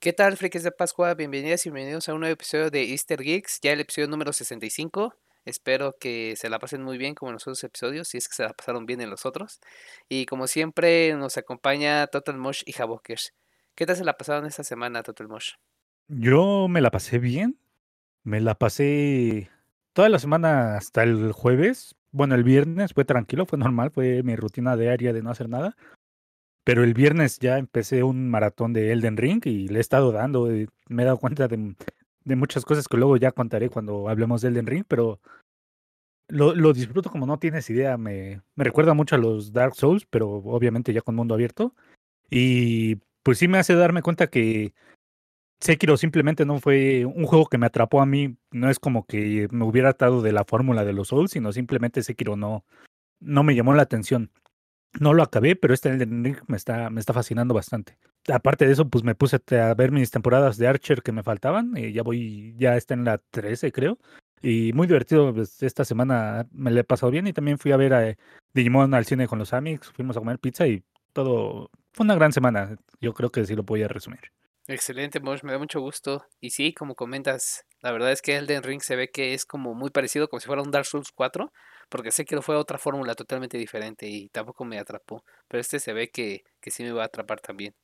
¿Qué tal, frikis de Pascua? Bienvenidas y bienvenidos a un nuevo episodio de Easter Geeks, ya el episodio número 65. Espero que se la pasen muy bien como en los otros episodios, si es que se la pasaron bien en los otros. Y como siempre, nos acompaña Total Mosh y Javokers. ¿Qué tal se la pasaron esta semana, Total Mosh? Yo me la pasé bien. Me la pasé toda la semana hasta el jueves. Bueno, el viernes fue tranquilo, fue normal, fue mi rutina diaria de no hacer nada. Pero el viernes ya empecé un maratón de Elden Ring y le he estado dando. y me he dado cuenta de, de muchas cosas que luego ya contaré cuando hablemos de Elden Ring, pero lo, lo disfruto como no tienes idea. Me, me recuerda mucho a los Dark Souls, pero obviamente ya con mundo abierto. Y pues sí me hace darme cuenta que Sekiro simplemente no fue un juego que me atrapó a mí. No es como que me hubiera atado de la fórmula de los Souls, sino simplemente Sekiro no, no me llamó la atención. No lo acabé, pero este Elden Ring me está, me está fascinando bastante. Aparte de eso, pues me puse a ver mis temporadas de Archer que me faltaban. Y ya voy, ya está en la 13, creo. Y muy divertido, pues, esta semana me le he pasado bien y también fui a ver a Digimon al cine con los amigos, fuimos a comer pizza y todo, fue una gran semana, yo creo que sí lo podía resumir. Excelente, Mosh, me da mucho gusto. Y sí, como comentas, la verdad es que Elden Ring se ve que es como muy parecido, como si fuera un Dark Souls 4, porque sé que fue otra fórmula totalmente diferente y tampoco me atrapó. Pero este se ve que, que sí me va a atrapar también.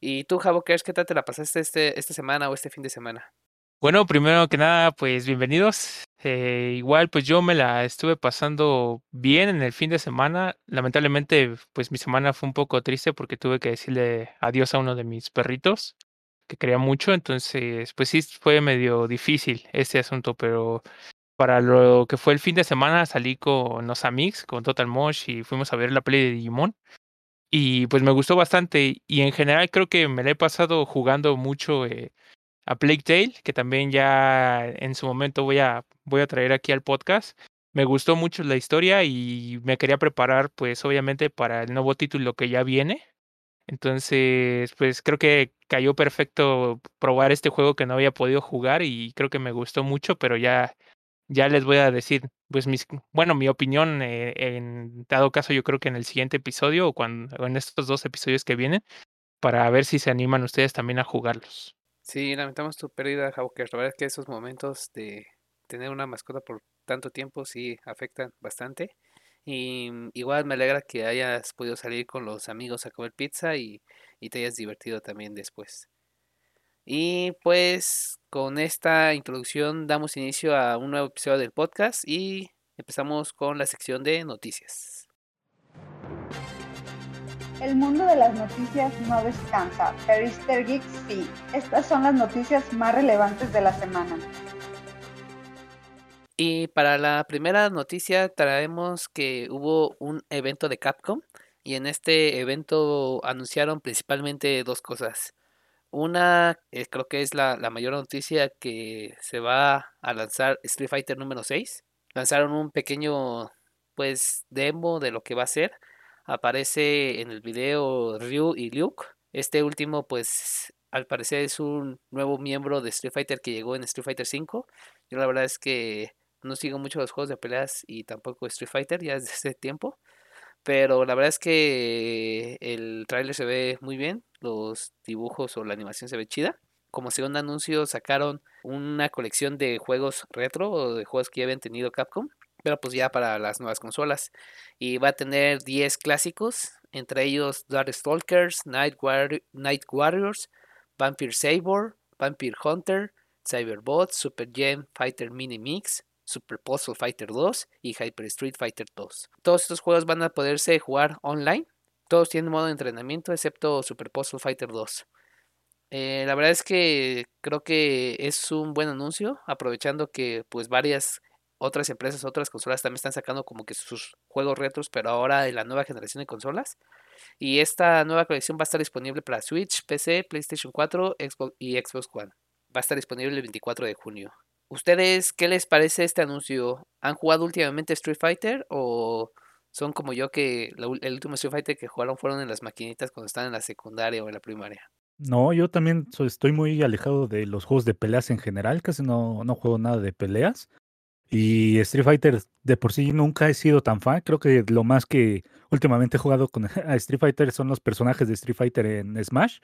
¿Y tú, Javo, qué tal te la pasaste este, esta semana o este fin de semana? Bueno, primero que nada, pues bienvenidos. Eh, igual, pues yo me la estuve pasando bien en el fin de semana. Lamentablemente, pues mi semana fue un poco triste porque tuve que decirle adiós a uno de mis perritos que quería mucho. Entonces, pues sí, fue medio difícil ese asunto, pero para lo que fue el fin de semana salí con los amigos, con Total Mosh y fuimos a ver la peli de Digimon. Y pues me gustó bastante y en general creo que me la he pasado jugando mucho. Eh, a Plague Tale, que también ya en su momento voy a, voy a traer aquí al podcast. Me gustó mucho la historia y me quería preparar, pues obviamente, para el nuevo título que ya viene. Entonces, pues creo que cayó perfecto probar este juego que no había podido jugar y creo que me gustó mucho, pero ya, ya les voy a decir, pues mis, bueno, mi opinión eh, en dado caso yo creo que en el siguiente episodio o, cuando, o en estos dos episodios que vienen, para ver si se animan ustedes también a jugarlos. Sí, lamentamos tu pérdida, Hawker. La verdad es que esos momentos de tener una mascota por tanto tiempo sí afectan bastante. Y mm, igual me alegra que hayas podido salir con los amigos a comer pizza y, y te hayas divertido también después. Y pues con esta introducción damos inicio a un nuevo episodio del podcast y empezamos con la sección de noticias. El mundo de las noticias no descansa, pero Easter Geeks sí. Estas son las noticias más relevantes de la semana. Y para la primera noticia traemos que hubo un evento de Capcom y en este evento anunciaron principalmente dos cosas. Una, eh, creo que es la, la, mayor noticia que se va a lanzar Street Fighter número 6. Lanzaron un pequeño pues demo de lo que va a ser aparece en el video Ryu y Luke. Este último, pues, al parecer es un nuevo miembro de Street Fighter que llegó en Street Fighter 5. Yo la verdad es que no sigo mucho los juegos de peleas y tampoco Street Fighter ya desde ese tiempo. Pero la verdad es que el tráiler se ve muy bien, los dibujos o la animación se ve chida. Como segundo anuncio sacaron una colección de juegos retro o de juegos que ya habían tenido Capcom pero pues ya para las nuevas consolas. Y va a tener 10 clásicos, entre ellos Darkstalkers, Night, Night Warriors, Vampire Saber, Vampire Hunter, Cyberbot, Super Gem Fighter Mini Mix, Super Puzzle Fighter 2 y Hyper Street Fighter 2. Todos estos juegos van a poderse jugar online. Todos tienen modo de entrenamiento excepto Super Puzzle Fighter 2. Eh, la verdad es que creo que es un buen anuncio, aprovechando que pues varias otras empresas, otras consolas también están sacando como que sus juegos retros, pero ahora en la nueva generación de consolas. Y esta nueva colección va a estar disponible para Switch, PC, PlayStation 4 Xbox y Xbox One. va a estar disponible el 24 de junio. ¿Ustedes qué les parece este anuncio? ¿Han jugado últimamente Street Fighter o son como yo que el último Street Fighter que jugaron fueron en las maquinitas cuando estaban en la secundaria o en la primaria? No, yo también estoy muy alejado de los juegos de peleas en general, casi no, no juego nada de peleas. Y Street Fighter de por sí nunca he sido tan fan. Creo que lo más que últimamente he jugado con Street Fighter son los personajes de Street Fighter en Smash.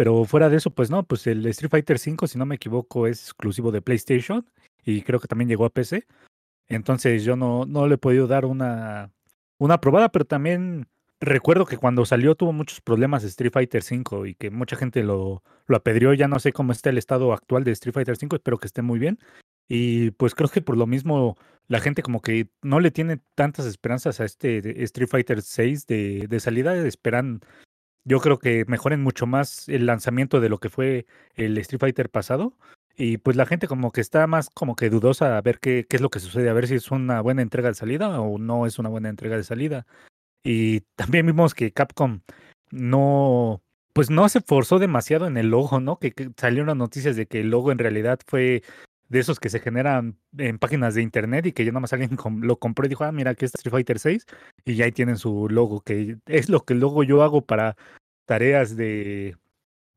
Pero fuera de eso, pues no, pues el Street Fighter 5, si no me equivoco, es exclusivo de PlayStation y creo que también llegó a PC. Entonces yo no, no le he podido dar una, una probada, pero también recuerdo que cuando salió tuvo muchos problemas Street Fighter 5 y que mucha gente lo, lo apedreó. Ya no sé cómo está el estado actual de Street Fighter 5, espero que esté muy bien. Y pues creo que por lo mismo la gente como que no le tiene tantas esperanzas a este Street Fighter 6 de, de salida, esperan yo creo que mejoren mucho más el lanzamiento de lo que fue el Street Fighter pasado. Y pues la gente como que está más como que dudosa a ver qué, es lo que sucede, a ver si es una buena entrega de salida o no es una buena entrega de salida. Y también vimos que Capcom no, pues no se forzó demasiado en el logo, ¿no? Que, que salieron noticias de que el logo en realidad fue de esos que se generan en páginas de internet y que ya nada más alguien lo compró y dijo, ah, mira, aquí está Street Fighter 6 y ya ahí tienen su logo, que es lo que luego yo hago para tareas de,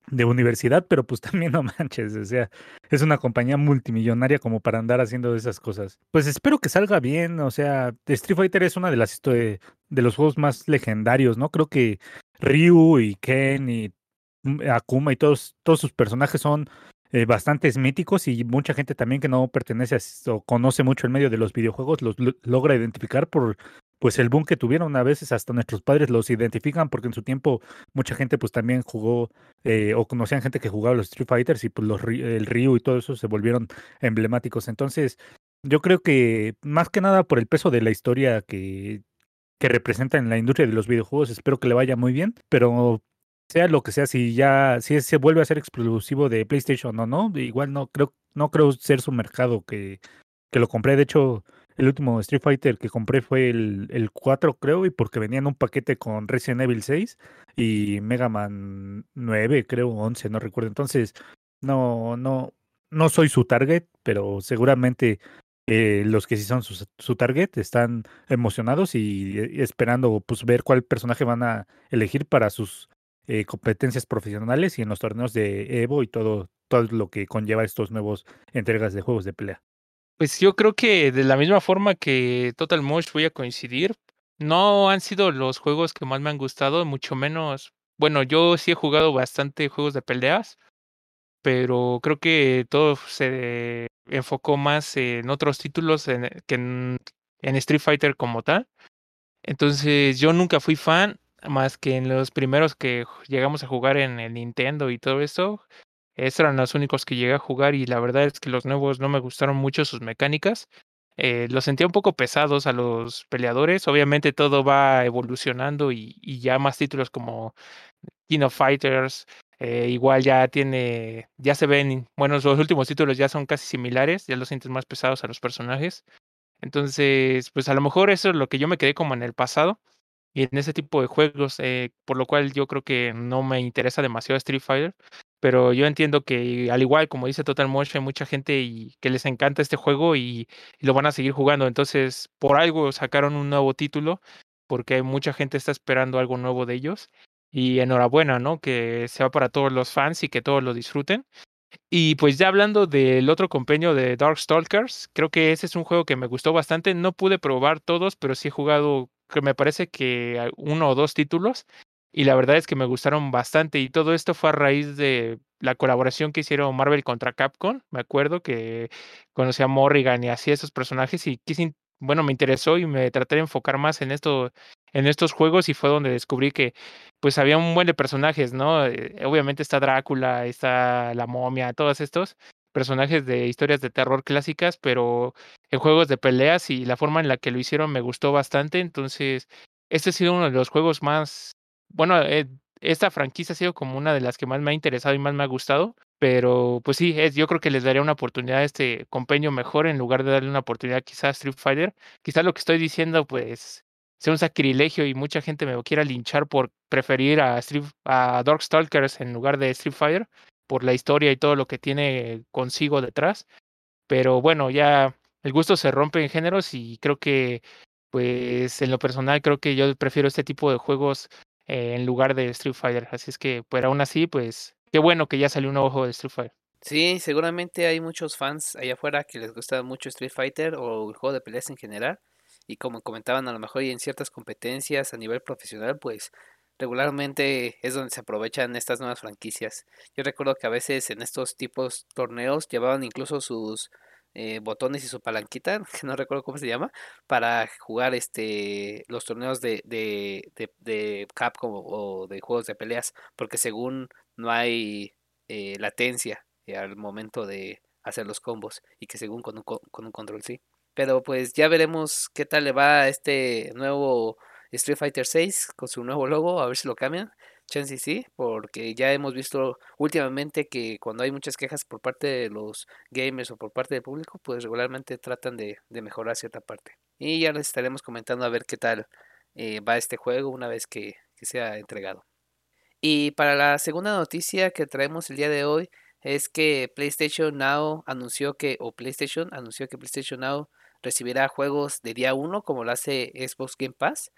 de universidad, pero pues también no manches, o sea, es una compañía multimillonaria como para andar haciendo esas cosas. Pues espero que salga bien, o sea, Street Fighter es una de las de, de los juegos más legendarios, ¿no? Creo que Ryu y Ken y mm, Akuma y todos, todos sus personajes son eh, bastantes míticos y mucha gente también que no pertenece a, o conoce mucho el medio de los videojuegos los lo- logra identificar por pues el boom que tuvieron. A veces hasta nuestros padres los identifican porque en su tiempo mucha gente pues también jugó eh, o conocían gente que jugaba los Street Fighters y pues los, el Ryu y todo eso se volvieron emblemáticos. Entonces yo creo que más que nada por el peso de la historia que, que representa en la industria de los videojuegos, espero que le vaya muy bien, pero sea lo que sea, si ya si se vuelve a ser exclusivo de PlayStation o no, igual no creo no creo ser su mercado que, que lo compré. De hecho, el último Street Fighter que compré fue el, el 4, creo, y porque venía en un paquete con Resident Evil 6 y Mega Man 9, creo, 11, no recuerdo. Entonces, no, no, no soy su target, pero seguramente eh, los que sí son su, su target están emocionados y, eh, esperando pues ver cuál personaje van a elegir para sus eh, competencias profesionales y en los torneos de Evo y todo, todo lo que conlleva estos nuevos entregas de juegos de pelea. Pues yo creo que de la misma forma que Total Mosh voy a coincidir. No han sido los juegos que más me han gustado, mucho menos. Bueno, yo sí he jugado bastante juegos de peleas, pero creo que todo se enfocó más en otros títulos que en, en Street Fighter como tal. Entonces yo nunca fui fan, más que en los primeros que llegamos a jugar en el Nintendo y todo eso. Estos eran los únicos que llegué a jugar y la verdad es que los nuevos no me gustaron mucho sus mecánicas. Eh, los sentía un poco pesados a los peleadores. Obviamente todo va evolucionando y, y ya más títulos como King of Fighters, eh, igual ya tiene, ya se ven, bueno, los últimos títulos ya son casi similares, ya los sientes más pesados a los personajes. Entonces, pues a lo mejor eso es lo que yo me quedé como en el pasado y en ese tipo de juegos, eh, por lo cual yo creo que no me interesa demasiado Street Fighter, pero yo entiendo que al igual como dice Total Motion, hay mucha gente y que les encanta este juego y, lo van a seguir jugando, entonces por algo sacaron un nuevo título, porque mucha gente está esperando algo nuevo de ellos y enhorabuena, ¿no? Que sea para todos los fans y que todos lo disfruten. Y pues ya hablando del otro compendio de Darkstalkers, creo que ese es un juego que me gustó bastante. No pude probar todos, pero sí he jugado, que me parece que uno o dos títulos. Y la verdad es que me gustaron bastante. Y todo esto fue a raíz de la colaboración que hicieron Marvel contra Capcom. Me acuerdo que conocí a Morrigan y así esos personajes. Y quise, bueno, me interesó y me traté de enfocar más en esto, en estos juegos. Y fue donde descubrí que pues había un buen de personajes, ¿no? Eh, obviamente está Drácula, está la momia, todos estos personajes de historias de terror clásicas, pero en juegos de peleas y la forma en la que lo hicieron me gustó bastante. Entonces, este ha sido uno de los juegos más, bueno, eh, esta franquicia ha sido como una de las que más me ha interesado y más me ha gustado. Pero pues sí, es, yo creo que les daría una oportunidad a este compendio mejor en lugar de darle una oportunidad quizás a Street Fighter. Quizás lo que estoy diciendo, pues, sea un sacrilegio y mucha gente me quiera linchar por preferir a, Street, a Darkstalkers en lugar de Street Fighter. Por la historia y todo lo que tiene consigo detrás. Pero bueno, ya el gusto se rompe en géneros y creo que, pues en lo personal, creo que yo prefiero este tipo de juegos eh, en lugar de Street Fighter. Así es que, pero aún así, pues qué bueno que ya salió un nuevo juego de Street Fighter. Sí, seguramente hay muchos fans allá afuera que les gusta mucho Street Fighter o el juego de peleas en general. Y como comentaban, a lo mejor y en ciertas competencias a nivel profesional, pues regularmente es donde se aprovechan estas nuevas franquicias. Yo recuerdo que a veces en estos tipos torneos llevaban incluso sus eh, botones y su palanquita, que no recuerdo cómo se llama, para jugar este los torneos de, de, de, de Capcom o de juegos de peleas, porque según no hay eh, latencia eh, al momento de hacer los combos y que según con un, con un control sí. Pero pues ya veremos qué tal le va a este nuevo Street Fighter 6 con su nuevo logo, a ver si lo cambian. Chance sí, porque ya hemos visto últimamente que cuando hay muchas quejas por parte de los gamers o por parte del público, pues regularmente tratan de, mejorar cierta parte. Y ya les estaremos comentando a ver qué tal eh, va este juego una vez que, que sea entregado. Y para la segunda noticia que traemos el día de hoy es que PlayStation Now anunció que, o PlayStation anunció que PlayStation Now recibirá juegos de día 1 como lo hace Xbox Game Pass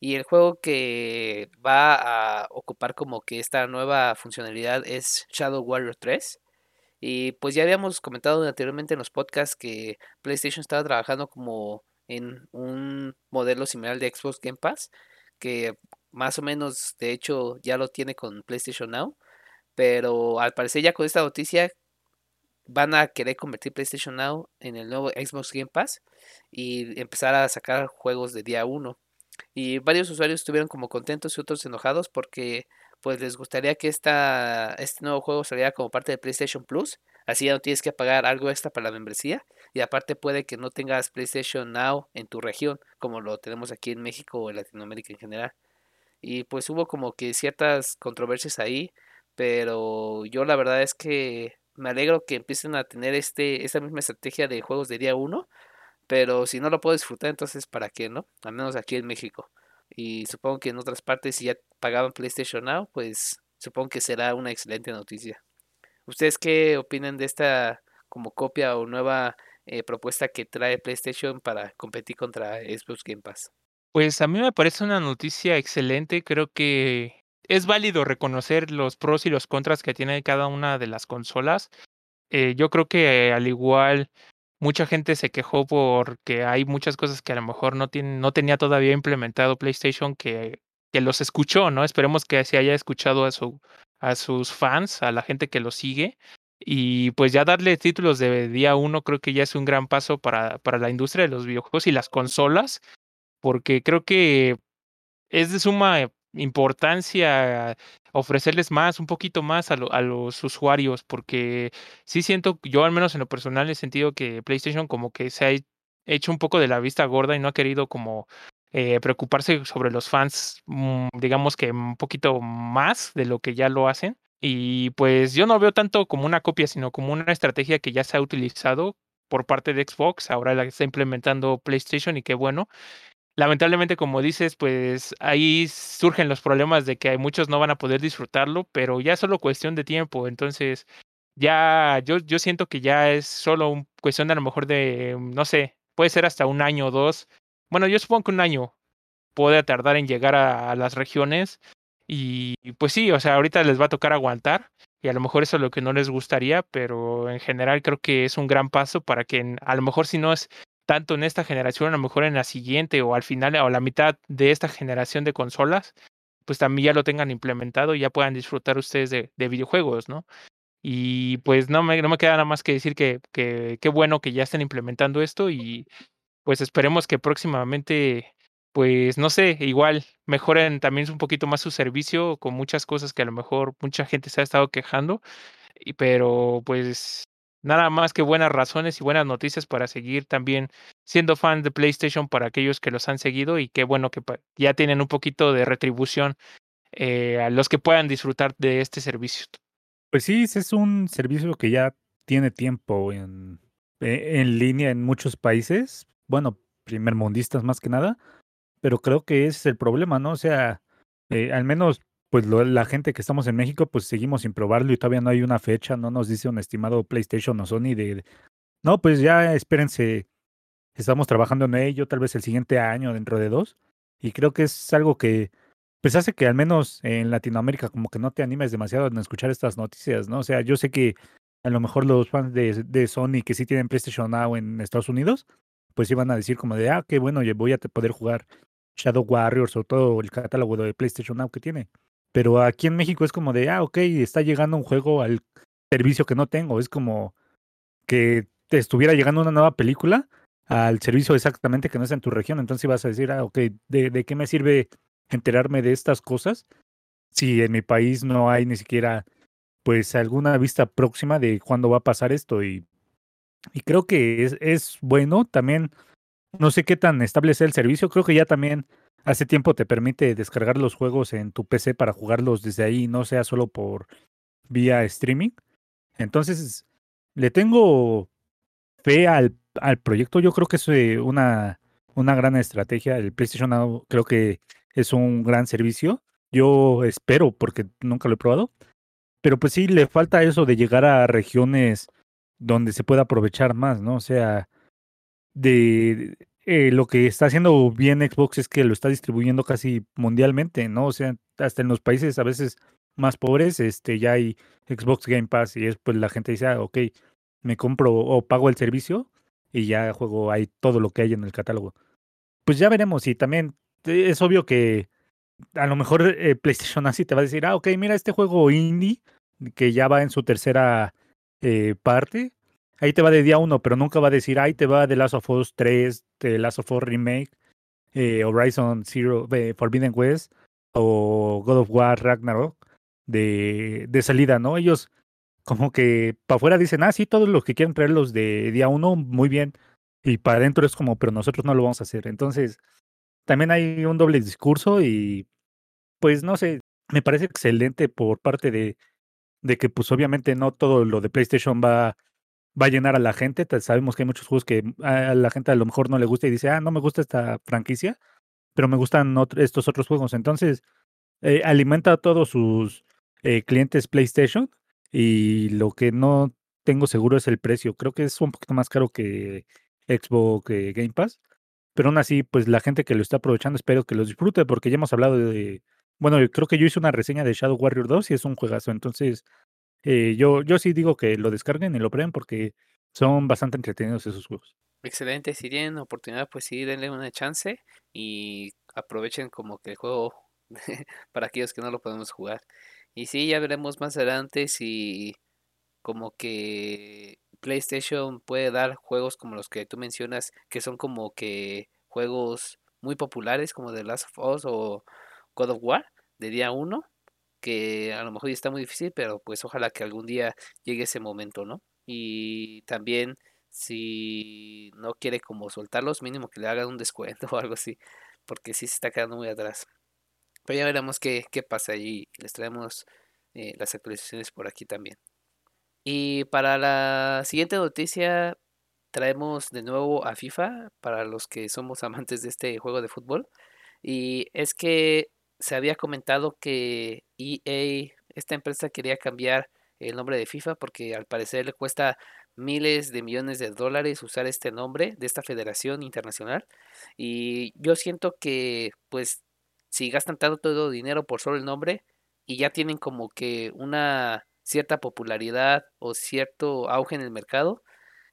y el juego que va a ocupar como que esta nueva funcionalidad es Shadow Warrior 3. Y pues ya habíamos comentado anteriormente en los podcasts que PlayStation estaba trabajando como en un modelo similar de Xbox Game Pass, que más o menos de hecho ya lo tiene con PlayStation Now, pero al parecer ya con esta noticia van a querer convertir PlayStation Now en el nuevo Xbox Game Pass y empezar a sacar juegos de día 1. Y varios usuarios estuvieron como contentos y otros enojados porque pues les gustaría que esta, este nuevo juego saliera como parte de PlayStation Plus. Así ya no tienes que pagar algo extra para la membresía. Y aparte puede que no tengas PlayStation Now en tu región, como lo tenemos aquí en México o en Latinoamérica en general. Y pues hubo como que ciertas controversias ahí. Pero yo la verdad es que me alegro que empiecen a tener este, esta misma estrategia de juegos de día 1 pero si no lo puedo disfrutar, entonces ¿para qué, no? Al menos aquí en México. Y supongo que en otras partes, si ya pagaban PlayStation Now, pues supongo que será una excelente noticia. ¿Ustedes qué opinan de esta como copia o nueva eh, propuesta que trae PlayStation para competir contra Xbox Game Pass? Pues a mí me parece una noticia excelente. Creo que es válido reconocer los pros y los contras que tiene cada una de las consolas. Eh, yo creo que al igual mucha gente se quejó porque hay muchas cosas que a lo mejor no, tiene, no tenía todavía implementado PlayStation que, que los escuchó, ¿no? Esperemos que se haya escuchado a, su, a sus fans, a la gente que lo sigue. Y pues ya darle títulos de día uno creo que ya es un gran paso para, para la industria de los videojuegos y las consolas, porque creo que es de suma importancia ofrecerles más, un poquito más a, a, los usuarios, porque sí siento, yo al menos en lo personal he sentido que PlayStation como que se ha hecho un poco de la vista gorda y no ha querido como eh, preocuparse sobre los fans, mm, digamos que un poquito más de lo que ya lo hacen. Y pues yo no veo tanto como una copia, sino como una estrategia que ya se ha utilizado por parte de Xbox, ahora la está implementando PlayStation y qué bueno lamentablemente, como dices, pues ahí surgen los problemas de que muchos no van a poder disfrutarlo, pero ya es solo cuestión de tiempo. Entonces, ya yo, yo siento que ya es solo un cuestión de a lo mejor de, no sé, puede ser hasta un año o dos. Bueno, yo supongo que un año puede tardar en llegar a, las regiones. Y pues sí, o sea, ahorita les va a tocar aguantar. Y a lo mejor eso es lo que no les gustaría, pero en general creo que es un gran paso para que a lo mejor si no es tanto en esta generación, a lo mejor en la siguiente o al final o a la mitad de esta generación de consolas, pues también ya lo tengan implementado y ya puedan disfrutar ustedes de, videojuegos, ¿no? Y pues no me, no queda nada más que decir que qué bueno que ya estén implementando esto y pues esperemos que próximamente, pues no sé, igual mejoren también un poquito más su servicio con muchas cosas que a lo mejor mucha gente se ha estado quejando, pero pues nada más que buenas razones y buenas noticias para seguir también siendo fan de PlayStation para aquellos que los han seguido y qué bueno que ya tienen un poquito de retribución eh, a los que puedan disfrutar de este servicio. Pues sí, es un servicio que ya tiene tiempo en, e, en línea en muchos países, bueno, primermundistas más que nada, pero creo que ese es el problema, ¿no? O sea, eh, al menos pues lo- la gente que estamos en México, pues seguimos sin probarlo y todavía no hay una fecha, no nos dice un estimado PlayStation o Sony de, no, pues ya espérense, estamos trabajando en ello, tal vez el siguiente año, dentro de dos, y creo que es algo que, pues hace que al menos en Latinoamérica como que no te animes demasiado en escuchar estas noticias, ¿no? O sea, yo sé que a lo mejor los fans de, de Sony que sí tienen PlayStation Now en Estados Unidos, pues iban a decir como de, ah, qué bueno, voy a poder jugar Shadow Warriors o todo el catálogo de PlayStation Now que tiene. Pero aquí en México es como de, ah, ok, está llegando un juego al servicio que no tengo. Es como que te estuviera llegando una nueva película al servicio exactamente que no está en tu región. Entonces vas a decir, ah, ok, ¿de, de qué me sirve enterarme de estas cosas si en mi país no hay ni siquiera pues alguna vista próxima de cuándo va a pasar esto? Y, y creo que es, es bueno también, no sé qué tan estable sea el servicio, creo que ya también hace tiempo te permite descargar los juegos en tu PC para jugarlos desde ahí, no sea solo por vía streaming. Entonces, le tengo fe al, al proyecto. Yo creo que es eh, una, una gran estrategia. El PlayStation creo que es un gran servicio. Yo espero, porque nunca lo he probado. Pero pues sí, le falta eso de llegar a regiones donde se pueda aprovechar más, ¿no? O sea, de eh, lo que está haciendo bien Xbox es que lo está distribuyendo casi mundialmente, ¿no? O sea, hasta en los países a veces más pobres, este, ya hay Xbox Game Pass y es pues la gente dice, ah, ok, me compro o pago el servicio y ya juego ahí todo lo que hay en el catálogo. Pues ya veremos y también es obvio que a lo mejor eh, PlayStation así te va a decir, ah, ok, mira este juego indie que ya va en su tercera eh, parte. Ahí te va de día uno, pero nunca va a decir, ahí te va de Last of Us 3, de Last of Us Remake, eh, Horizon Zero, eh, Forbidden West o God of War Ragnarok de, de salida, ¿no? Ellos como que para afuera dicen, ah, sí, todos los que quieren traerlos de día uno, muy bien. Y para adentro es como, pero nosotros no lo vamos a hacer. Entonces, también hay un doble discurso y pues no sé, me parece excelente por parte de, de que pues obviamente no todo lo de PlayStation va, va a llenar a la gente. Te- Sabemos que hay muchos juegos que a la gente a lo mejor no le gusta y dice, ah, no me gusta esta franquicia, pero me gustan estos otros juegos. Entonces, eh, alimenta a todos sus eh, clientes PlayStation y lo que no tengo seguro es el precio. Creo que es un poquito más caro que Xbox eh, Game Pass. Pero aún así, pues la gente que lo está aprovechando, espero que los disfrute, porque ya hemos hablado de. Bueno, creo que yo hice una reseña de Shadow Warrior 2 y es un juegazo. Entonces, eh, yo, yo sí digo que lo descarguen y lo prueben porque son bastante entretenidos esos juegos. Excelente, si tienen oportunidad, pues sí, denle una chance y aprovechen como que el juego para aquellos que no lo podemos jugar. Y sí, ya veremos más adelante si como que PlayStation puede dar juegos como los que tú mencionas, que son como que juegos muy populares como The Last of Us o God of War de día uno, que a lo mejor ya está muy difícil, pero pues ojalá que algún día llegue ese momento, ¿no? Y también si no quiere como soltarlos, mínimo que le hagan un descuento o algo así, porque sí se está quedando muy atrás. Pero ya veremos qué, qué pasa allí. Les traemos eh, las actualizaciones por aquí también. Y para la siguiente noticia traemos de nuevo a FIFA para los que somos amantes de este juego de fútbol. Y es que se había comentado que EA, esta empresa quería cambiar el nombre de FIFA porque al parecer le cuesta miles de millones de dólares usar este nombre de esta federación internacional. Y yo siento que pues si gastan tanto dinero por solo el nombre y ya tienen como que una cierta popularidad o cierto auge en el mercado,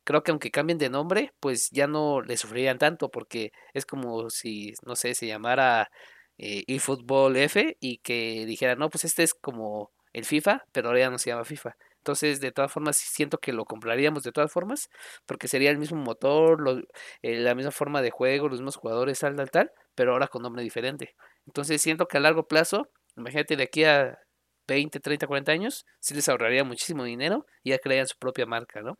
creo que aunque cambien de nombre, pues ya no le sufrirían tanto porque es como si, no sé, se llamara eh, eFootball F y que dijera, no, pues este es como el FIFA, pero ahora ya no se llama FIFA. Entonces, de todas formas, siento que lo compraríamos de todas formas, porque sería el mismo motor, eh, la misma forma de juego, los mismos jugadores, tal, tal, tal, pero ahora con nombre diferente. Entonces, siento que a largo plazo, imagínate de aquí a 20, 30, 40 años, sí les ahorraría muchísimo dinero y ya crearían su propia marca, ¿no?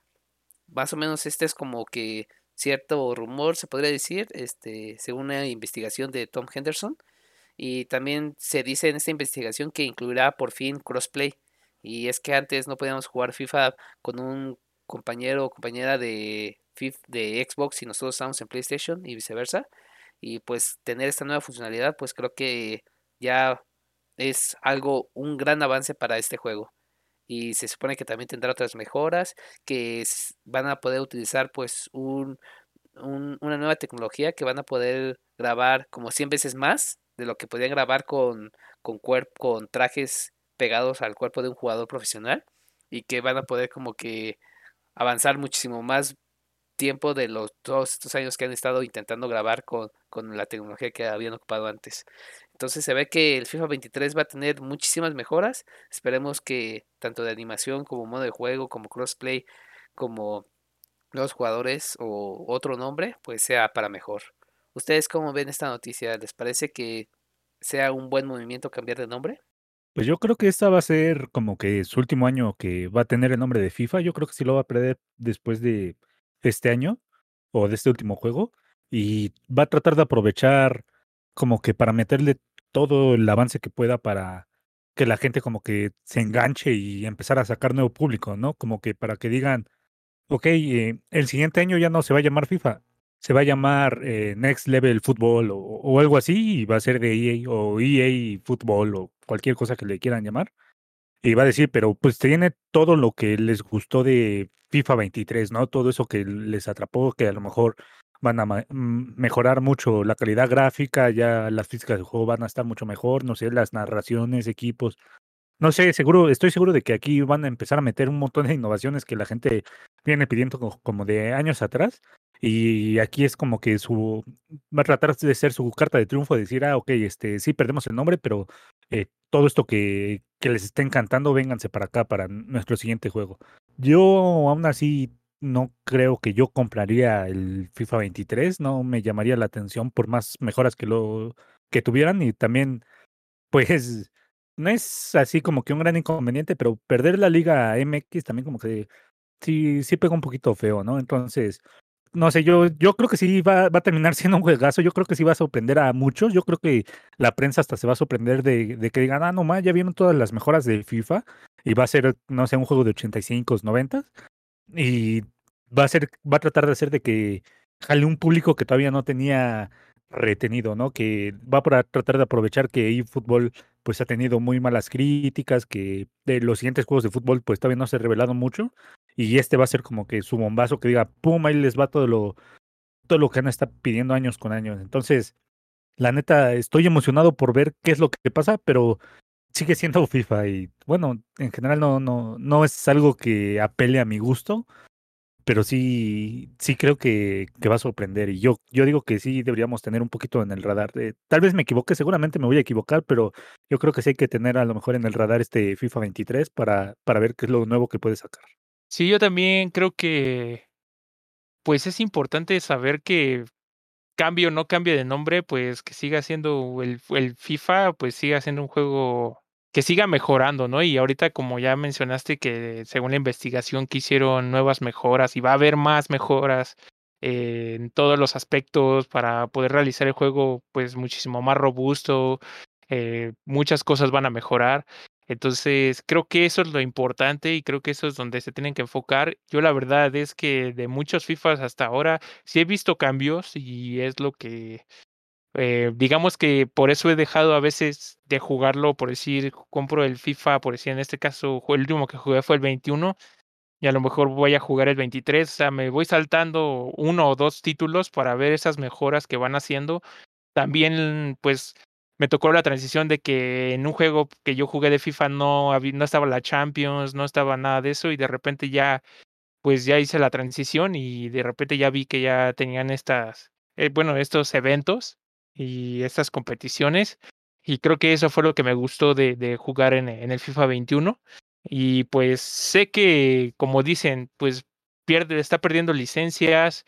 Más o menos este es como que cierto rumor, se podría decir, este, según una investigación de Tom Henderson. Y también se dice en esta investigación que incluirá por fin crossplay. Y es que antes no podíamos jugar FIFA con un compañero o compañera de, de Xbox y nosotros estábamos en PlayStation y viceversa. Y pues tener esta nueva funcionalidad, pues creo que ya es algo, un gran avance para este juego. Y se supone que también tendrá otras mejoras, que van a poder utilizar pues un, una nueva tecnología que van a poder grabar como 100 veces más de lo que podían grabar con, con, con trajes pegados al cuerpo de un jugador profesional y que van a poder como que avanzar muchísimo más tiempo de los todos estos años que han estado intentando grabar con, con la tecnología que habían ocupado antes. Entonces se ve que el FIFA 23 va a tener muchísimas mejoras. Esperemos que tanto de animación como modo de juego, como crossplay, como los jugadores o otro nombre, pues sea para mejor. ¿Ustedes cómo ven esta noticia? ¿Les parece que sea un buen movimiento cambiar de nombre? Pues yo creo que esta va a ser como que su último año que va a tener el nombre de FIFA. Yo creo que sí lo va a perder después de este año o de este último juego. Y va a tratar de aprovechar como que para meterle todo el avance que pueda para que la gente como que se enganche y empezar a sacar nuevo público, ¿no? Como que para que digan, ok, eh, el siguiente año ya no se va a llamar FIFA, se va a llamar eh, Next Level Football o, algo así y va a ser de EA o EA Football o cualquier cosa que le quieran llamar. Y va a decir, pero pues tiene todo lo que les gustó de FIFA 23, ¿no? Todo eso que les atrapó, que a lo mejor van a mm, mejorar mucho la calidad gráfica, ya las físicas del juego van a estar mucho mejor, no sé, las narraciones, equipos, no sé, seguro, estoy seguro de que aquí van a empezar a meter un montón de innovaciones que la gente viene pidiendo como, de años atrás. Y aquí es como que su va a tratar de ser su carta de triunfo, de decir, ah, ok, este, sí perdemos el nombre, pero eh, todo esto que, que les esté encantando, vénganse para acá para nuestro siguiente juego. Yo aún así no creo que yo compraría el FIFA 23, no me llamaría la atención por más mejoras que lo que tuvieran y también pues no es así como que un gran inconveniente, pero perder la Liga MX también como que sí, sí pega un poquito feo, ¿no? Entonces, no sé, yo, yo creo que sí va, va a terminar siendo un juegazo, yo creo que sí va a sorprender a muchos, yo creo que la prensa hasta se va a sorprender de, de que digan, ah, no más, ya vieron todas las mejoras de FIFA y va a ser, no sé, un juego de 85, 90 y va a ser, va a tratar de hacer de que jale un público que todavía no tenía retenido, ¿no? Que va a tratar de aprovechar que eFootball pues ha tenido muy malas críticas, que de los siguientes juegos de fútbol pues todavía no se ha revelado mucho y este va a ser como que su bombazo que diga, pum, ahí les va todo lo todo lo que han estado pidiendo años con años. Entonces, la neta estoy emocionado por ver qué es lo que pasa, pero sigue siendo FIFA y bueno, en general no no no es algo que apele a mi gusto, pero sí, sí creo que, que, va a sorprender. Y yo, yo digo que sí deberíamos tener un poquito en el radar. tal vez me equivoque, seguramente me voy a equivocar, pero yo creo que sí hay que tener a lo mejor en el radar este FIFA 23 para, para ver qué es lo nuevo que puede sacar. Sí, yo también creo que pues es importante saber que cambio o no cambie de nombre, pues que siga siendo el, el FIFA, pues siga siendo un juego que siga mejorando, ¿no? Y ahorita, como ya mencionaste, que según la investigación que hicieron nuevas mejoras y va a haber más mejoras eh, en todos los aspectos para poder realizar el juego, pues muchísimo más robusto, eh, muchas cosas van a mejorar. Entonces, creo que eso es lo importante y creo que eso es donde se tienen que enfocar. Yo la verdad es que de muchos FIFAs hasta ahora sí he visto cambios y es lo que eh, digamos que por eso he dejado a veces de jugarlo, por decir, compro el FIFA, por decir, en este caso, el último que jugué fue el 21 y a lo mejor voy a jugar el 23, o sea, me voy saltando uno o dos títulos para ver esas mejoras que van haciendo. También, pues, me tocó la transición de que en un juego que yo jugué de FIFA no, no estaba la Champions, no estaba nada de eso y de repente ya, pues ya hice la transición y de repente ya vi que ya tenían estas, eh, bueno, estos eventos y estas competiciones. Y creo que eso fue lo que me gustó de, jugar en, el FIFA 21. Y pues sé que, como dicen, pues pierde, está perdiendo licencias.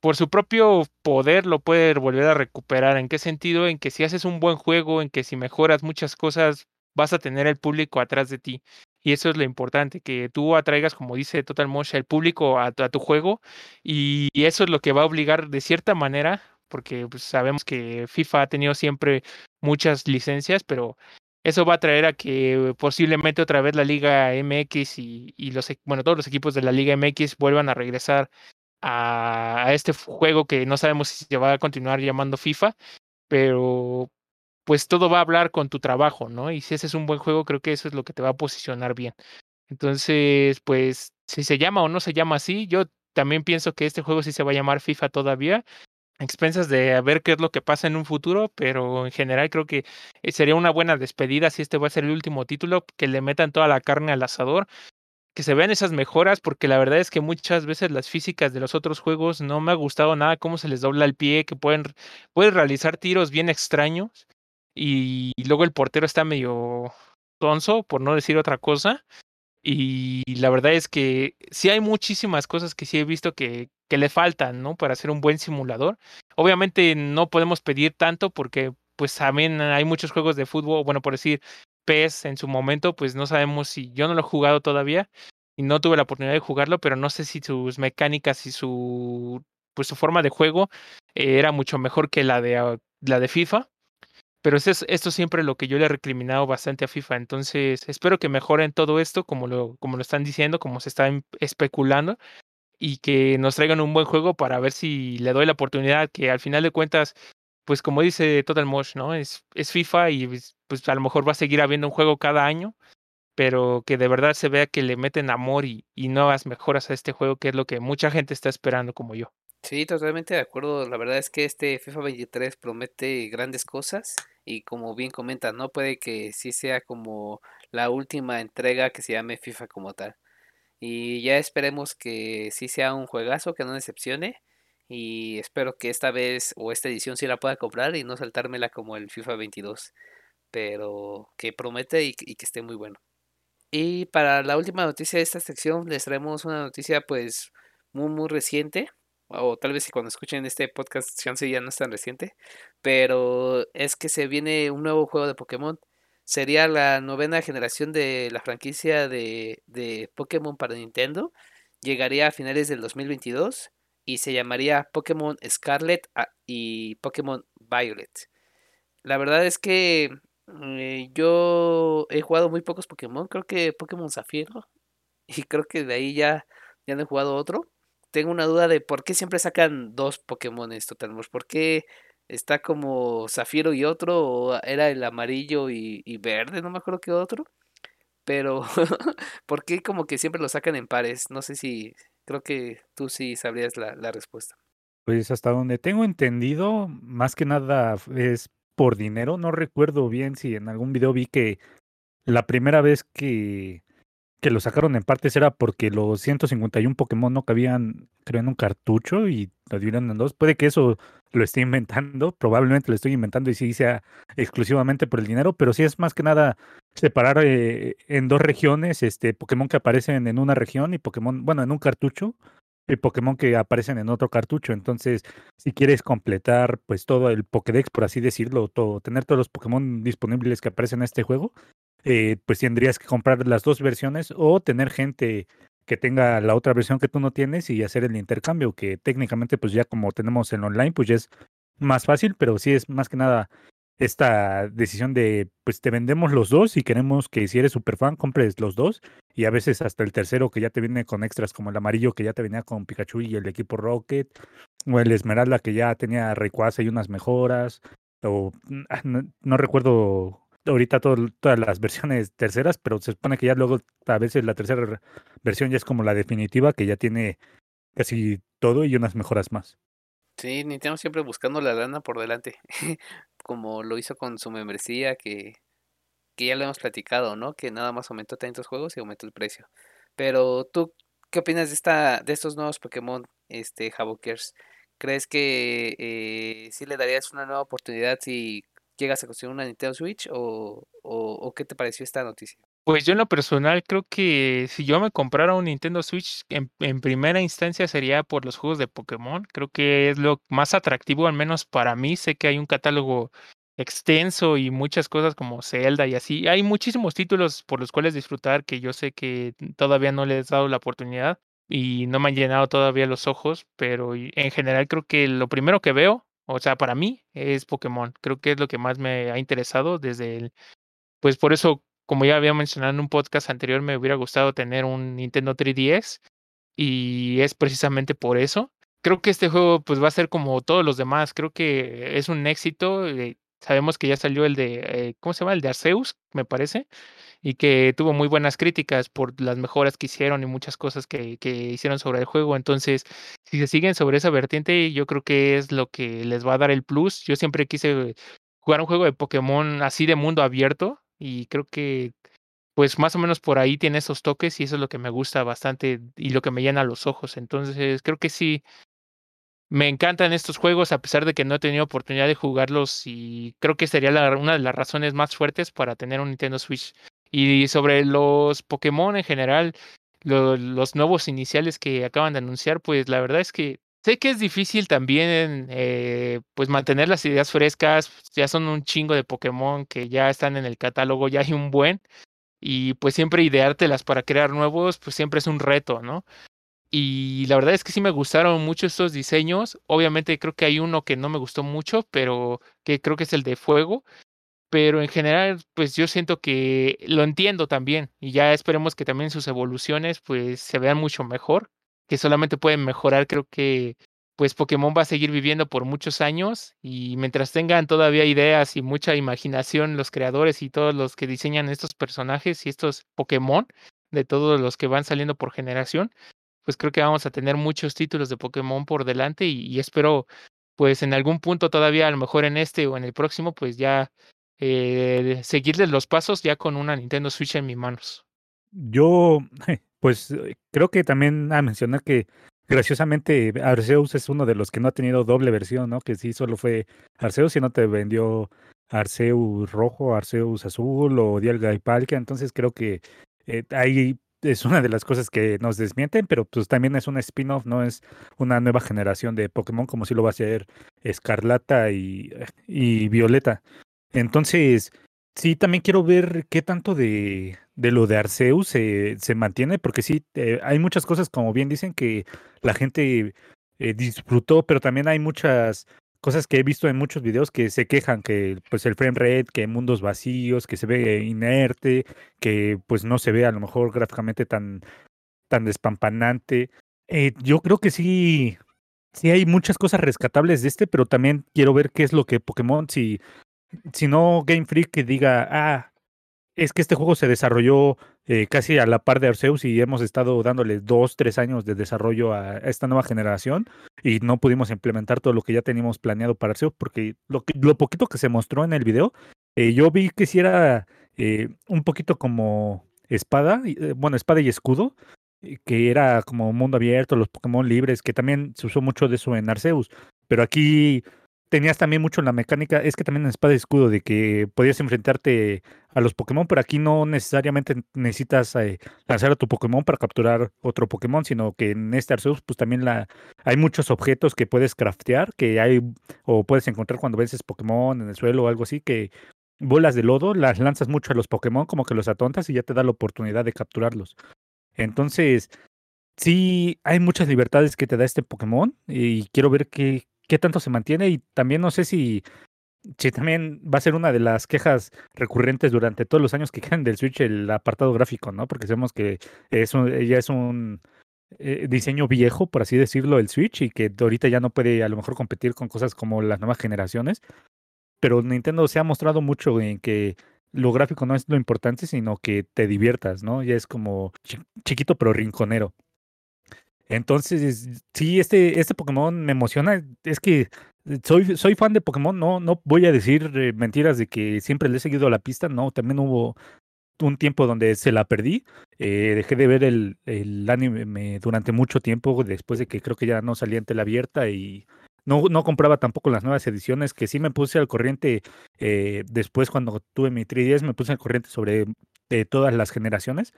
Por su propio poder lo puede volver a recuperar. ¿En qué sentido? En que si haces un buen juego, en que si mejoras muchas cosas, vas a tener el público atrás de ti. Y eso es lo importante, que tú atraigas, como dice Total Motion, el público a, tu juego. Y eso es lo que va a obligar de cierta manera porque pues, sabemos que FIFA ha tenido siempre muchas licencias, pero eso va a traer a que posiblemente otra vez la Liga MX y, e, bueno, todos los equipos de la Liga MX vuelvan a regresar a, a, este juego que no sabemos si se va a continuar llamando FIFA, pero pues todo va a hablar con tu trabajo, ¿no? Y si ese es un buen juego, creo que eso es lo que te va a posicionar bien. Entonces, pues, si se llama o no se llama así, yo también pienso que este juego sí se va a llamar FIFA todavía, expensas de ver qué es lo que pasa en un futuro, pero en general creo que eh, sería una buena despedida si este va a ser el último título, que le metan toda la carne al asador, que se vean esas mejoras, porque la verdad es que muchas veces las físicas de los otros juegos no me ha gustado nada cómo se les dobla el pie, que pueden, pueden realizar tiros bien extraños y luego el portero está medio tonso, por no decir otra cosa. Y la verdad es que sí hay muchísimas cosas que sí he visto que, le faltan, ¿no? Para hacer un buen simulador. Obviamente no podemos pedir tanto porque pues también hay muchos juegos de fútbol, bueno, por decir PES en su momento, pues no sabemos si yo no lo he jugado todavía y no tuve la oportunidad de jugarlo, pero no sé si sus mecánicas y su pues su forma de juego eh, era mucho mejor que la de ah, la de FIFA. Pero esto es, esto siempre lo que yo le he recriminado bastante a FIFA. Entonces, espero que mejoren todo esto, como lo, como lo están diciendo, como se está especulando, y que nos traigan un buen juego para ver si le doy la oportunidad, que al final de cuentas, pues como dice Total Mosh, ¿no? Es, es FIFA y pues, pues a lo mejor va a seguir habiendo un juego cada año, pero que de verdad se vea que le meten amor y, y nuevas mejoras a este juego, que es lo que mucha gente está esperando como yo. Sí, totalmente de acuerdo. La verdad es que este FIFA 23 promete grandes cosas y como bien comentas, ¿no? Puede que sí sea como la última entrega que se llame FIFA como tal. Y ya esperemos que sí sea un juegazo, que no decepcione. Y espero que esta vez o esta edición sí la pueda comprar y no saltármela como el FIFA 22. Pero que promete y, y que esté muy bueno. Y para la última noticia de esta sección les traemos una noticia pues muy muy reciente o tal vez si cuando escuchen este podcast ya no es tan reciente, pero es que se viene un nuevo juego de Pokémon. Sería la novena generación de la franquicia de, de Pokémon para Nintendo. Llegaría a finales del 2022 y se llamaría Pokémon Scarlet y Pokémon Violet. La verdad es que eh, yo he jugado muy pocos Pokémon, creo que Pokémon Zafiro y creo que de ahí ya, ya no he jugado otro tengo una duda de por qué siempre sacan dos Pokémones Totalmos. ¿Por qué está como Zafiro y otro? ¿O era el amarillo y, verde? No me acuerdo qué otro. Pero, ¿por qué como que siempre lo sacan en pares? No sé si, creo que tú sí sabrías la, la respuesta. Pues hasta donde tengo entendido, más que nada es por dinero. No recuerdo bien si en algún video vi que la primera vez que que lo sacaron en partes era porque los 151 Pokémon no cabían, creo, en un cartucho y lo dieron en dos. Puede que eso lo esté inventando, probablemente lo estoy inventando y sí sea exclusivamente por el dinero, pero sí es más que nada separar eh, en dos regiones este Pokémon que aparecen en una región y Pokémon, bueno, en un cartucho y Pokémon que aparecen en otro cartucho. Entonces, si quieres completar pues todo el Pokédex, por así decirlo, todo, tener todos los Pokémon disponibles que aparecen en este juego, eh, pues tendrías que comprar las dos versiones o tener gente que tenga la otra versión que tú no tienes y hacer el intercambio, que técnicamente pues ya como tenemos en online, pues ya es más fácil, pero sí es más que nada esta decisión de pues te vendemos los dos y queremos que si eres super fan compres los dos y a veces hasta el tercero que ya te viene con extras como el amarillo que ya te venía con Pikachu y el equipo Rocket o el Esmeralda que ya tenía Rayquaza y unas mejoras o ah, no recuerdo ahorita todas las versiones terceras, pero se supone que ya luego a veces la tercera versión ya es como la definitiva, que ya tiene casi todo y unas mejoras más. Sí, Nintendo siempre buscando la lana por delante, como lo hizo con su membresía, que, que ya lo hemos platicado, ¿no? Que nada más aumentó tantos juegos y aumentó el precio. Pero tú, ¿qué opinas de esta, de estos nuevos Pokémon, este, Havokers? ¿Crees que eh, sí le darías una nueva oportunidad si llegas a conseguir una Nintendo Switch o, o, qué te pareció esta noticia? Pues yo en lo personal creo que si yo me comprara un Nintendo Switch, en, en, primera instancia sería por los juegos de Pokémon. Creo que es lo más atractivo, al menos para mí. Sé que hay un catálogo extenso y muchas cosas como Zelda y así. Hay muchísimos títulos por los cuales disfrutar que yo sé que todavía no les he dado la oportunidad y no me han llenado todavía los ojos, pero en general creo que lo primero que veo o sea, para mí es Pokémon. Creo que es lo que más me ha interesado desde el... Pues por eso, como ya había mencionado en un podcast anterior, me hubiera gustado tener un Nintendo 3DS. Y es precisamente por eso. Creo que este juego pues va a ser como todos los demás. Creo que es un éxito. Eh, sabemos que ya salió el de, eh, ¿cómo se llama? El de Arceus, me parece, y que tuvo muy buenas críticas por las mejoras que hicieron y muchas cosas que, que hicieron sobre el juego. Entonces, si se siguen sobre esa vertiente, yo creo que es lo que les va a dar el plus. Yo siempre quise jugar un juego de Pokémon así de mundo abierto y creo que pues más o menos por ahí tiene esos toques y eso es lo que me gusta bastante y lo que me llena los ojos. Entonces, creo que sí, me encantan estos juegos a pesar de que no he tenido oportunidad de jugarlos y creo que sería una de las razones más fuertes para tener un Nintendo Switch. Y sobre los Pokémon en general, los nuevos iniciales que acaban de anunciar, pues la verdad es que sé que es difícil también eh, pues mantener las ideas frescas, ya son un chingo de Pokémon que ya están en el catálogo, ya hay un buen, y pues siempre ideártelas para crear nuevos, pues siempre es un reto, ¿no? Y la verdad es que sí me gustaron mucho estos diseños. Obviamente creo que hay uno que no me gustó mucho, pero que creo que es el de fuego. Pero en general, pues yo siento que lo entiendo también. Y ya esperemos que también sus evoluciones pues se vean mucho mejor. Que solamente pueden mejorar, creo que pues Pokémon va a seguir viviendo por muchos años y mientras tengan todavía ideas y mucha imaginación los creadores y todos los que diseñan estos personajes y estos Pokémon, de todos los que van saliendo por generación, pues creo que vamos a tener muchos títulos de Pokémon por delante y, espero pues en algún punto todavía, a lo mejor en este o en el próximo, pues ya eh, seguirles los pasos ya con una Nintendo Switch en mis manos. Yo, pues creo que también a mencionar que graciosamente Arceus es uno de los que no ha tenido doble versión, ¿no? Que sí solo fue Arceus y no te vendió Arceus rojo, Arceus azul o Dialga y Palkia. Entonces creo que eh, ahí es una de las cosas que nos desmienten, pero pues también es un spin-off, no es una nueva generación de Pokémon como si lo va a ser Escarlata y, y Violeta. Entonces, sí, también quiero ver qué tanto de, de lo de Arceus se, se mantiene, porque sí, eh, hay muchas cosas, como bien dicen, que la gente eh, disfrutó, pero también hay muchas cosas que he visto en muchos videos que se quejan que pues el frame rate, que mundos vacíos, que se ve inerte, que pues no se ve a lo mejor gráficamente tan, tan despampanante. Eh, yo creo que sí, sí hay muchas cosas rescatables de este, pero también quiero ver qué es lo que Pokémon, si, si no Game Freak que diga, ah, es que este juego se desarrolló eh, casi a la par de Arceus y hemos estado dándole dos, tres años de desarrollo a esta nueva generación y no pudimos implementar todo lo que ya teníamos planeado para Arceus porque lo, lo poquito que se mostró en el video, eh, yo vi que si era eh, un poquito como espada, bueno, espada y escudo, que era como mundo abierto, los Pokémon libres, que también se usó mucho de eso en Arceus, pero aquí tenías también mucho la mecánica, es que también en Espada y Escudo, de que podías enfrentarte a los Pokémon, pero aquí no necesariamente necesitas eh, lanzar a tu Pokémon para capturar otro Pokémon, sino que en este Arceus, pues también la, hay muchos objetos que puedes craftear, que hay, o puedes encontrar cuando vences Pokémon en el suelo o algo así, que bolas de lodo, las lanzas mucho a los Pokémon, como que los atontas y ya te da la oportunidad de capturarlos. Entonces, sí, hay muchas libertades que te da este Pokémon y quiero ver qué, qué tanto se mantiene y también no sé si, si también va a ser una de las quejas recurrentes durante todos los años que quedan del Switch el apartado gráfico, ¿no? Porque sabemos que es ya es un eh, diseño viejo, por así decirlo, el Switch y que ahorita ya no puede a lo mejor competir con cosas como las nuevas generaciones. Pero Nintendo se ha mostrado mucho en que lo gráfico no es lo importante, sino que te diviertas, ¿no? Ya es como chiquito pero rinconero. Entonces, sí, este, este Pokémon me emociona. Es que soy, soy fan de Pokémon, no, no voy a decir eh, mentiras de que siempre le he seguido la pista, no, también hubo un tiempo donde se la perdí. Eh, dejé de ver el, el anime durante mucho tiempo, después de que creo que ya no salía en tela abierta y no, no compraba tampoco las nuevas ediciones, que sí me puse al corriente eh, después cuando tuve mi 3DS, me puse al corriente sobre todas las generaciones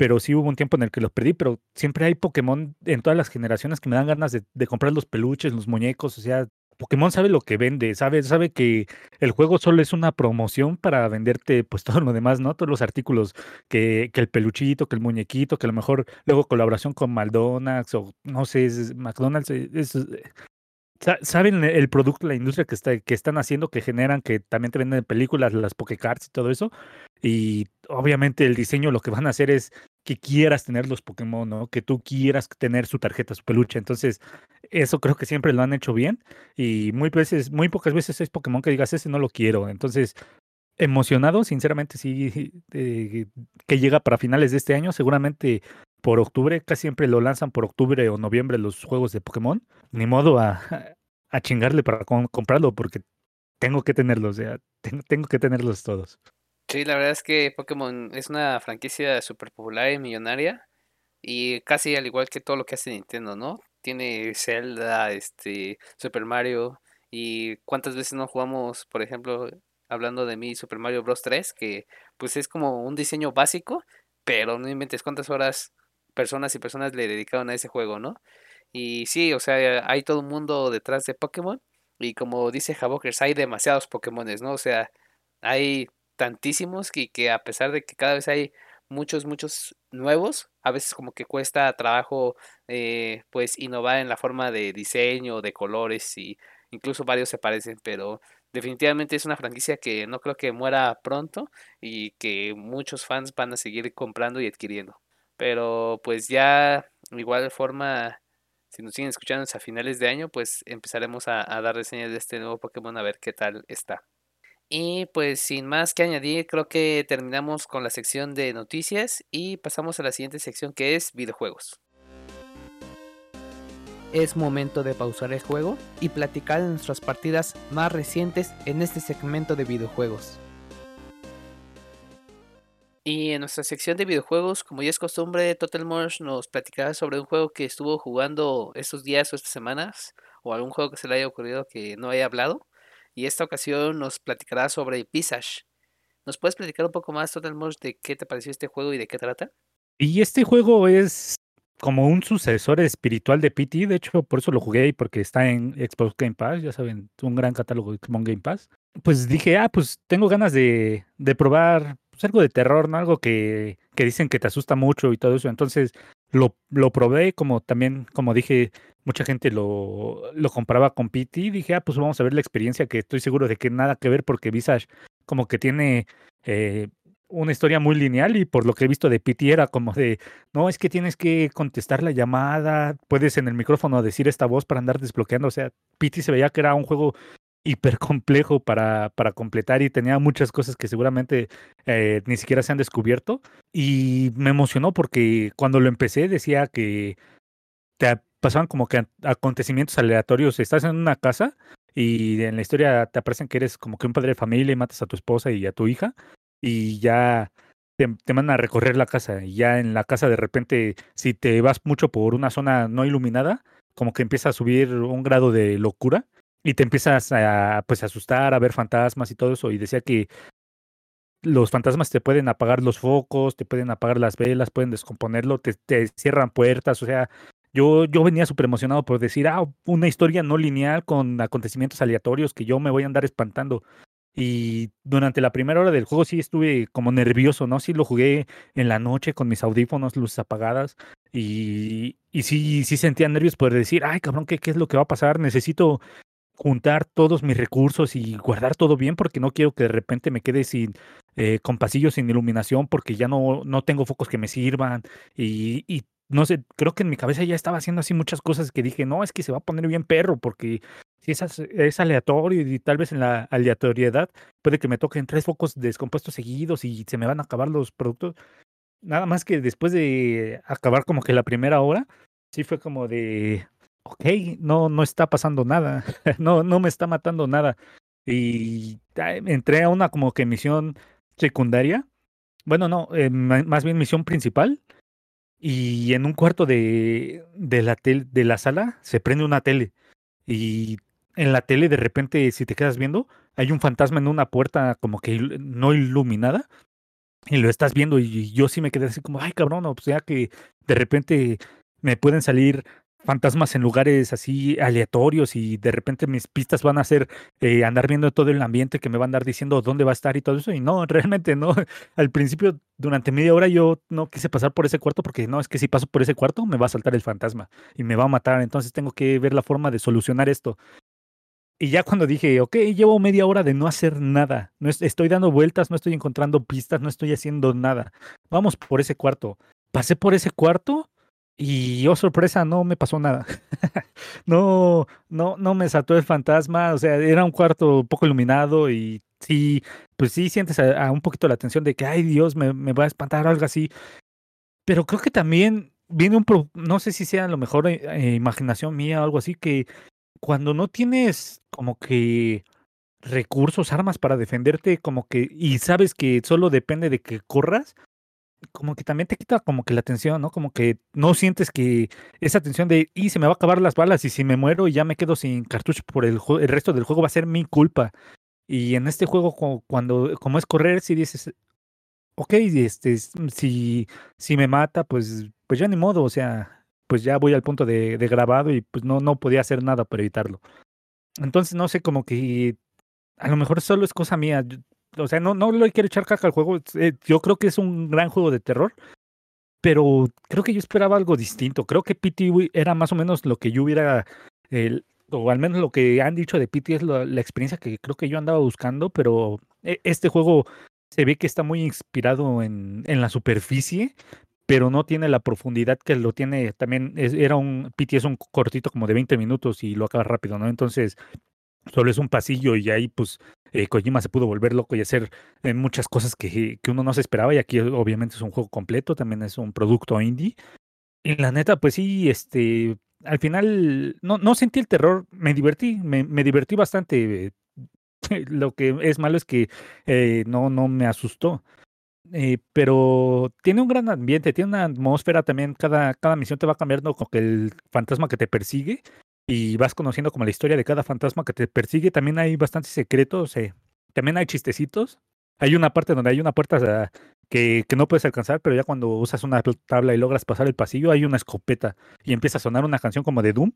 pero sí hubo un tiempo en el que los perdí, pero siempre hay Pokémon en todas las generaciones que me dan ganas de, comprar los peluches, los muñecos, o sea, Pokémon sabe lo que vende, sabe, sabe que el juego solo es una promoción para venderte pues todo lo demás, ¿no? Todos los artículos que, el peluchito, que el muñequito, que a lo mejor luego colaboración con McDonald's o no sé, es, McDonald's es, saben el producto, la industria que, está, que están haciendo, que generan, que también te venden películas, las Pokécards y todo eso. Y obviamente el diseño lo que van a hacer es que quieras tener los Pokémon, ¿no? Que tú quieras tener su tarjeta, su peluche. Entonces, eso creo que siempre lo han hecho bien y muy pocas veces es Pokémon que digas ese no lo quiero. Entonces, emocionado, sinceramente sí, que llega para finales de este año, seguramente por octubre, casi siempre lo lanzan por octubre o noviembre los juegos de Pokémon. Ni modo a, a chingarle para comprarlo porque tengo que tenerlos, o tengo que tenerlos todos. Sí, la verdad es que Pokémon es una franquicia súper popular y millonaria. Y casi al igual que todo lo que hace Nintendo, ¿no? Tiene Zelda, este, Super Mario. Y cuántas veces no jugamos, por ejemplo, hablando de mí, Super Mario Bros. 3, que pues es como un diseño básico, pero no inventes cuántas horas personas y personas le dedicaron a ese juego, ¿no? Y sí, o sea, hay todo un mundo detrás de Pokémon. Y como dice Havokers, hay demasiados Pokémones, ¿no? O sea, hay tantísimos que, que a pesar de que cada vez hay muchos, muchos nuevos, a veces como que cuesta trabajo eh, pues innovar en la forma de diseño, de colores y incluso varios se parecen, pero definitivamente es una franquicia que no creo que muera pronto y que muchos fans van a seguir comprando y adquiriendo. Pero pues ya igual forma, si nos siguen escuchando a finales de año, pues empezaremos a, a dar reseñas de este nuevo Pokémon a ver qué tal está. Y pues sin más que añadir, creo que terminamos con la sección de noticias y pasamos a la siguiente sección que es videojuegos. Es momento de pausar el juego y platicar de nuestras partidas más recientes en este segmento de videojuegos. Y en nuestra sección de videojuegos, como ya es costumbre, Total Morse nos platicará sobre un juego que estuvo jugando estos días o estas semanas, o algún juego que se le haya ocurrido que no haya hablado y esta ocasión nos platicará sobre Visage. ¿Nos puedes platicar un poco más, Total Mosh, de qué te pareció este juego y de qué trata? Y este juego es como un sucesor espiritual de PT, de hecho por eso lo jugué porque está en Xbox Game Pass, ya saben, un gran catálogo de Xbox Game Pass. Pues dije, ah, pues tengo ganas de, de probar pues, algo de terror, ¿no? Algo que, que dicen que te asusta mucho y todo eso. Entonces lo, lo probé, como también, como dije, mucha gente lo, lo comparaba con PT. Dije, ah, pues vamos a ver la experiencia que estoy seguro de que nada que ver porque Visage como que tiene eh, una historia muy lineal y por lo que he visto de PT era como de, no, es que tienes que contestar la llamada, puedes en el micrófono decir esta voz para andar desbloqueando. O sea, PT se veía que era un juego hiper complejo para, para completar y tenía muchas cosas que seguramente eh, ni siquiera se han descubierto. Y me emocionó porque cuando lo empecé decía que te pasaban como que acontecimientos aleatorios. Estás en una casa y en la historia te aparecen que eres como que un padre de familia y matas a tu esposa y a tu hija y ya te, te mandan a recorrer la casa y ya en la casa de repente si te vas mucho por una zona no iluminada como que empieza a subir un grado de locura y te empiezas a pues asustar, a ver fantasmas y todo eso. Y decía que los fantasmas te pueden apagar los focos, te pueden apagar las velas, pueden descomponerlo, te, te cierran puertas, o sea, yo, yo venía súper emocionado por decir, ah, una historia no lineal con acontecimientos aleatorios que yo me voy a andar espantando. Y durante la primera hora del juego sí estuve como nervioso, ¿no? Sí lo jugué en la noche con mis audífonos, luces apagadas. Y, y sí, sí sentía nervios por decir, ay, cabrón, ¿qué, ¿qué es lo que va a pasar? Necesito juntar todos mis recursos y guardar todo bien porque no quiero que de repente me quede sin eh, con pasillos sin iluminación porque ya no, no tengo focos que me sirvan y, y, no sé, creo que en mi cabeza ya estaba haciendo así muchas cosas que dije, no, es que se va a poner bien perro porque si es, es aleatorio y tal vez en la aleatoriedad puede que me toquen tres focos descompuestos seguidos y se me van a acabar los productos. Nada más que después de acabar como que la primera hora, sí fue como de, ok, no, no está pasando nada, no, no me está matando nada. Y entré a una como que misión secundaria, bueno, no, eh, más bien misión principal, y en un cuarto de, de, la de la sala se prende una tele. Y en la tele de repente, si te quedas viendo, hay un fantasma en una puerta como que no iluminada. Y lo estás viendo y yo sí me quedé así como, ay cabrón, o sea que de repente me pueden salir fantasmas en lugares así aleatorios y de repente mis pistas van a ser eh, andar viendo todo el ambiente que me va a andar diciendo dónde va a estar y todo eso y no, realmente no. Al principio, durante media hora yo no quise pasar por ese cuarto porque no, es que si paso por ese cuarto me va a saltar el fantasma y me va a matar, entonces tengo que ver la forma de solucionar esto. Y ya cuando dije, ok, llevo media hora de no hacer nada, no estoy dando vueltas, no estoy encontrando pistas, no estoy haciendo nada, vamos por ese cuarto. Pasé por ese cuarto Y oh sorpresa, no me pasó nada. no, no, no me saltó el fantasma. O sea, era un cuarto poco iluminado y sí, pues sí sientes a, un poquito la atención de que, ay Dios, me, me va a espantar o algo así. Pero creo que también viene un, no sé si sea lo mejor eh, eh, imaginación mía o algo así, que cuando no tienes como que recursos, armas para defenderte, como que, y sabes que solo depende de que corras, como que también te quita como que la atención, ¿no? Como que no sientes que esa tensión de, y se me va a acabar las balas y si me muero y ya me quedo sin cartucho por el, el resto del juego va a ser mi culpa. Y en este juego, cuando, como es correr, si dices, ok, este, si, si me mata, pues, pues ya ni modo, o sea, pues ya voy al punto de, de grabado y pues no, no podía hacer nada para evitarlo. Entonces, no sé, como que a lo mejor solo es cosa mía o sea, no, no le quiero echar caca al juego. Eh, yo creo que es un gran juego de terror, pero creo que yo esperaba algo distinto. Creo que PT era más o menos lo que yo hubiera, o al menos lo que han dicho de PT es la, experiencia que creo que yo andaba buscando, pero e, este juego se ve que está muy inspirado en, en la superficie, pero no tiene la profundidad que lo tiene también. era un PT es un cortito como de 20 minutos y lo acaba rápido, ¿no? Entonces, solo es un pasillo y ahí pues eh, Kojima se pudo volver loco y hacer eh, muchas cosas que, que, uno no se esperaba y aquí obviamente es un juego completo, también es un producto indie. Y la neta, pues sí, este, al final no, no sentí el terror, me divertí, me, me divertí bastante. Lo que es malo es que eh, no, no me asustó. pero tiene un gran ambiente, tiene una atmósfera también, cada, cada misión te va cambiando con el fantasma que te persigue y vas conociendo como la historia de cada fantasma que te persigue. También hay bastantes secretos, eh, también hay chistecitos. Hay una parte donde hay una puerta que, que, no puedes alcanzar, pero ya cuando usas una tabla y logras pasar el pasillo, hay una escopeta y empieza a sonar una canción como de Doom.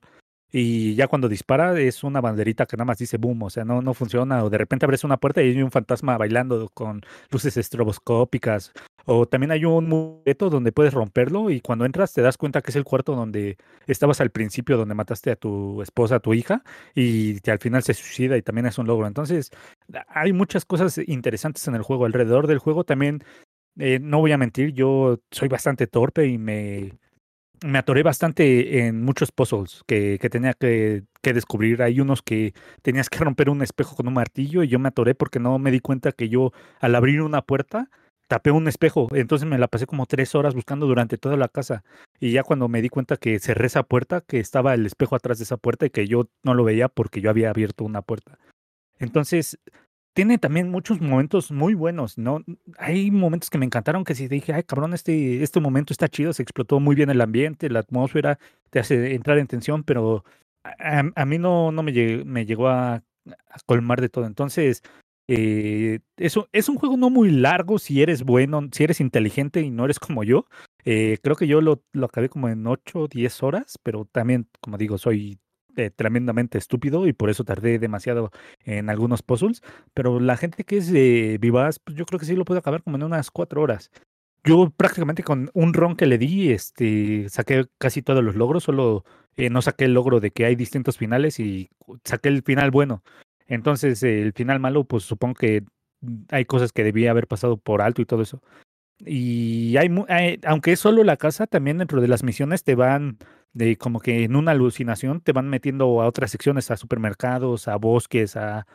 Y ya cuando dispara es una banderita que nada más dice boom, o sea, no, no funciona. O de repente abres una puerta y hay un fantasma bailando con luces estroboscópicas. O también hay un mureto donde puedes romperlo y cuando entras te das cuenta que es el cuarto donde estabas al principio, donde mataste a tu esposa, a tu hija, y que al final se suicida y también es un logro. Entonces, hay muchas cosas interesantes en el juego. Alrededor del juego también, eh, no voy a mentir, yo soy bastante torpe y me me atoré bastante en muchos puzzles que, que tenía que, que, descubrir. Hay unos que tenías que romper un espejo con un martillo y yo me atoré porque no me di cuenta que yo al abrir una puerta tapé un espejo. Entonces me la pasé como tres horas buscando durante toda la casa. Y ya cuando me di cuenta que cerré esa puerta, que estaba el espejo atrás de esa puerta y que yo no lo veía porque yo había abierto una puerta. Entonces, tiene también muchos momentos muy buenos, ¿no? Hay momentos que me encantaron que si dije, ay, cabrón, este, este momento está chido, se explotó muy bien el ambiente, la atmósfera, te hace entrar en tensión, pero a, mí no, no me, me llegó a, colmar de todo. Entonces, eh, eso es un juego no muy largo si eres bueno, si eres inteligente y no eres como yo. Eh, creo que yo lo, lo acabé como en 8 o 10 horas, pero también, como digo, soy eh, tremendamente estúpido y por eso tardé demasiado en algunos puzzles. Pero la gente que es eh, vivaz, pues yo creo que sí lo puede acabar como en unas cuatro horas. Yo prácticamente con un ron que le di, este, saqué casi todos los logros, solo eh, no saqué el logro de que hay distintos finales y saqué el final bueno. Entonces, el final malo, pues supongo que hay cosas que debía haber pasado por alto y todo eso. Y hay, hay, aunque es solo la casa, también dentro de las misiones te van de como que en una alucinación te van metiendo a otras secciones, a supermercados, a bosques, a...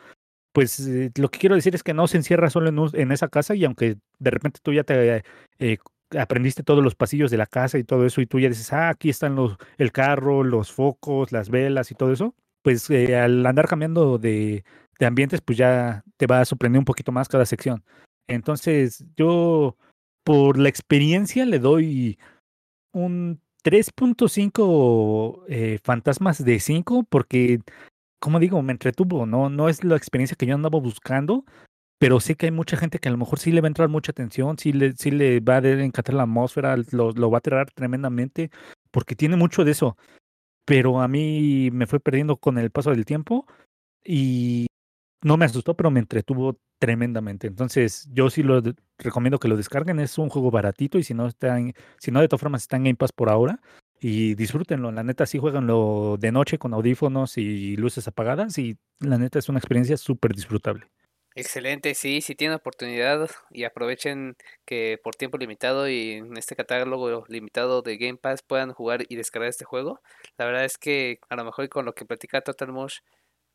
Pues eh, lo que quiero decir es que no se encierra solo en, en esa casa y aunque de repente tú ya te eh, aprendiste todos los pasillos de la casa y todo eso y tú ya dices, ah, aquí están los, el carro, los focos, las velas y todo eso, pues eh, al andar cambiando de, de ambientes, pues ya te va a sorprender un poquito más cada sección. Entonces yo, por la experiencia, le doy un 3.5 eh, fantasmas de 5 porque, como digo, me entretuvo, ¿no? No es la experiencia que yo andaba buscando, pero sé que hay mucha gente que a lo mejor sí le va a entrar mucha atención, sí le, sí le va a encantar la atmósfera, lo, lo va a aterrar tremendamente, porque tiene mucho de eso. Pero a mí me fue perdiendo con el paso del tiempo y no me asustó, pero me entretuvo tremendamente. Entonces, yo sí lo recomiendo que lo descarguen. Es un juego baratito y si no está si no de todas formas está en Game Pass por ahora y disfrútenlo. La neta sí jueganlo de noche con audífonos y luces apagadas y la neta es una experiencia súper disfrutable. Excelente, sí, si tienen oportunidad y aprovechen que por tiempo limitado y en este catálogo limitado de Game Pass puedan jugar y descargar este juego. La verdad es que a lo mejor con lo que platica Total Mosh,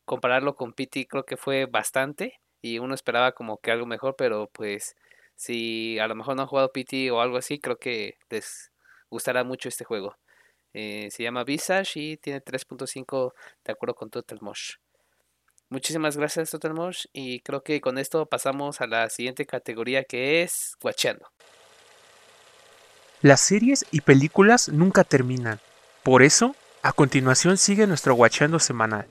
compararlo con PT creo que fue bastante y uno esperaba como que algo mejor, pero pues si a lo mejor no han jugado PT o algo así, creo que les gustará mucho este juego. Eh, se llama Visage y tiene 3.5 de acuerdo con Total Mosh. Muchísimas gracias, Total Mosh. Y creo que con esto pasamos a la siguiente categoría que es Guachando. Las series y películas nunca terminan. Por eso, a continuación sigue nuestro Guachando semanal.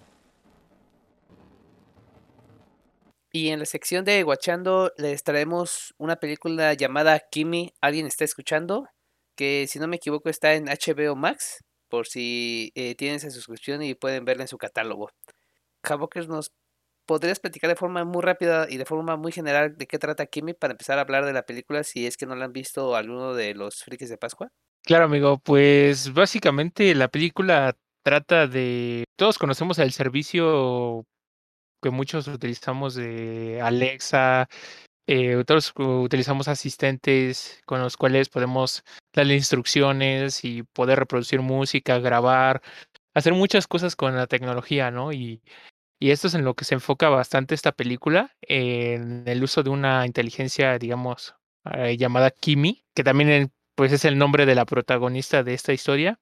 Y en la sección de Guachando les traemos una película llamada Kimi. ¿Alguien está escuchando? Que si no me equivoco está en HBO Max. Por si eh, tienen esa suscripción y pueden verla en su catálogo. Havokers, ¿nos podrías platicar de forma muy rápida y de forma muy general de qué trata Kimi para empezar a hablar de la película si es que no la han visto alguno de los frikis de Pascua? Claro, amigo, pues básicamente la película trata de... Todos conocemos el servicio que muchos utilizamos de Alexa, eh, todos utilizamos asistentes con los cuales podemos darle instrucciones y poder reproducir música, grabar, hacer muchas cosas con la tecnología, ¿no? Y y esto es en lo que se enfoca bastante esta película, en el uso de una inteligencia, digamos, eh, llamada Kimi, que también pues es el nombre de la protagonista de esta historia.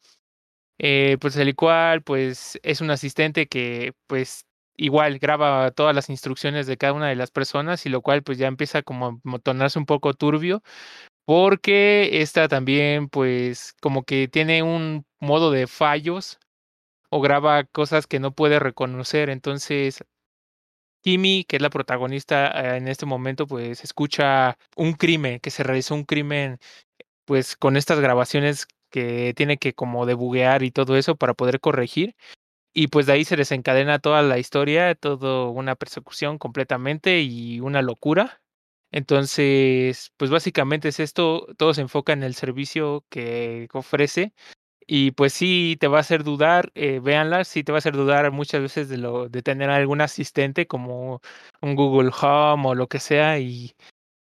Eh, pues el cual pues es un asistente que pues igual graba todas las instrucciones de cada una de las personas y lo cual pues ya empieza como a tornarse un poco turbio porque esta también pues como que tiene un modo de fallos o graba cosas que no puede reconocer. Entonces, Kimi, que es la protagonista eh, en este momento, pues escucha un crimen, que se realizó un crimen, pues con estas grabaciones que tiene que como debuguear y todo eso para poder corregir. Y pues de ahí se desencadena toda la historia, toda una persecución completamente y una locura. Entonces, pues básicamente es esto, todo se enfoca en el servicio que ofrece y pues sí te va a hacer dudar, eh, véanla, sí te va a hacer dudar muchas veces de lo de tener algún asistente como un Google Home o lo que sea y,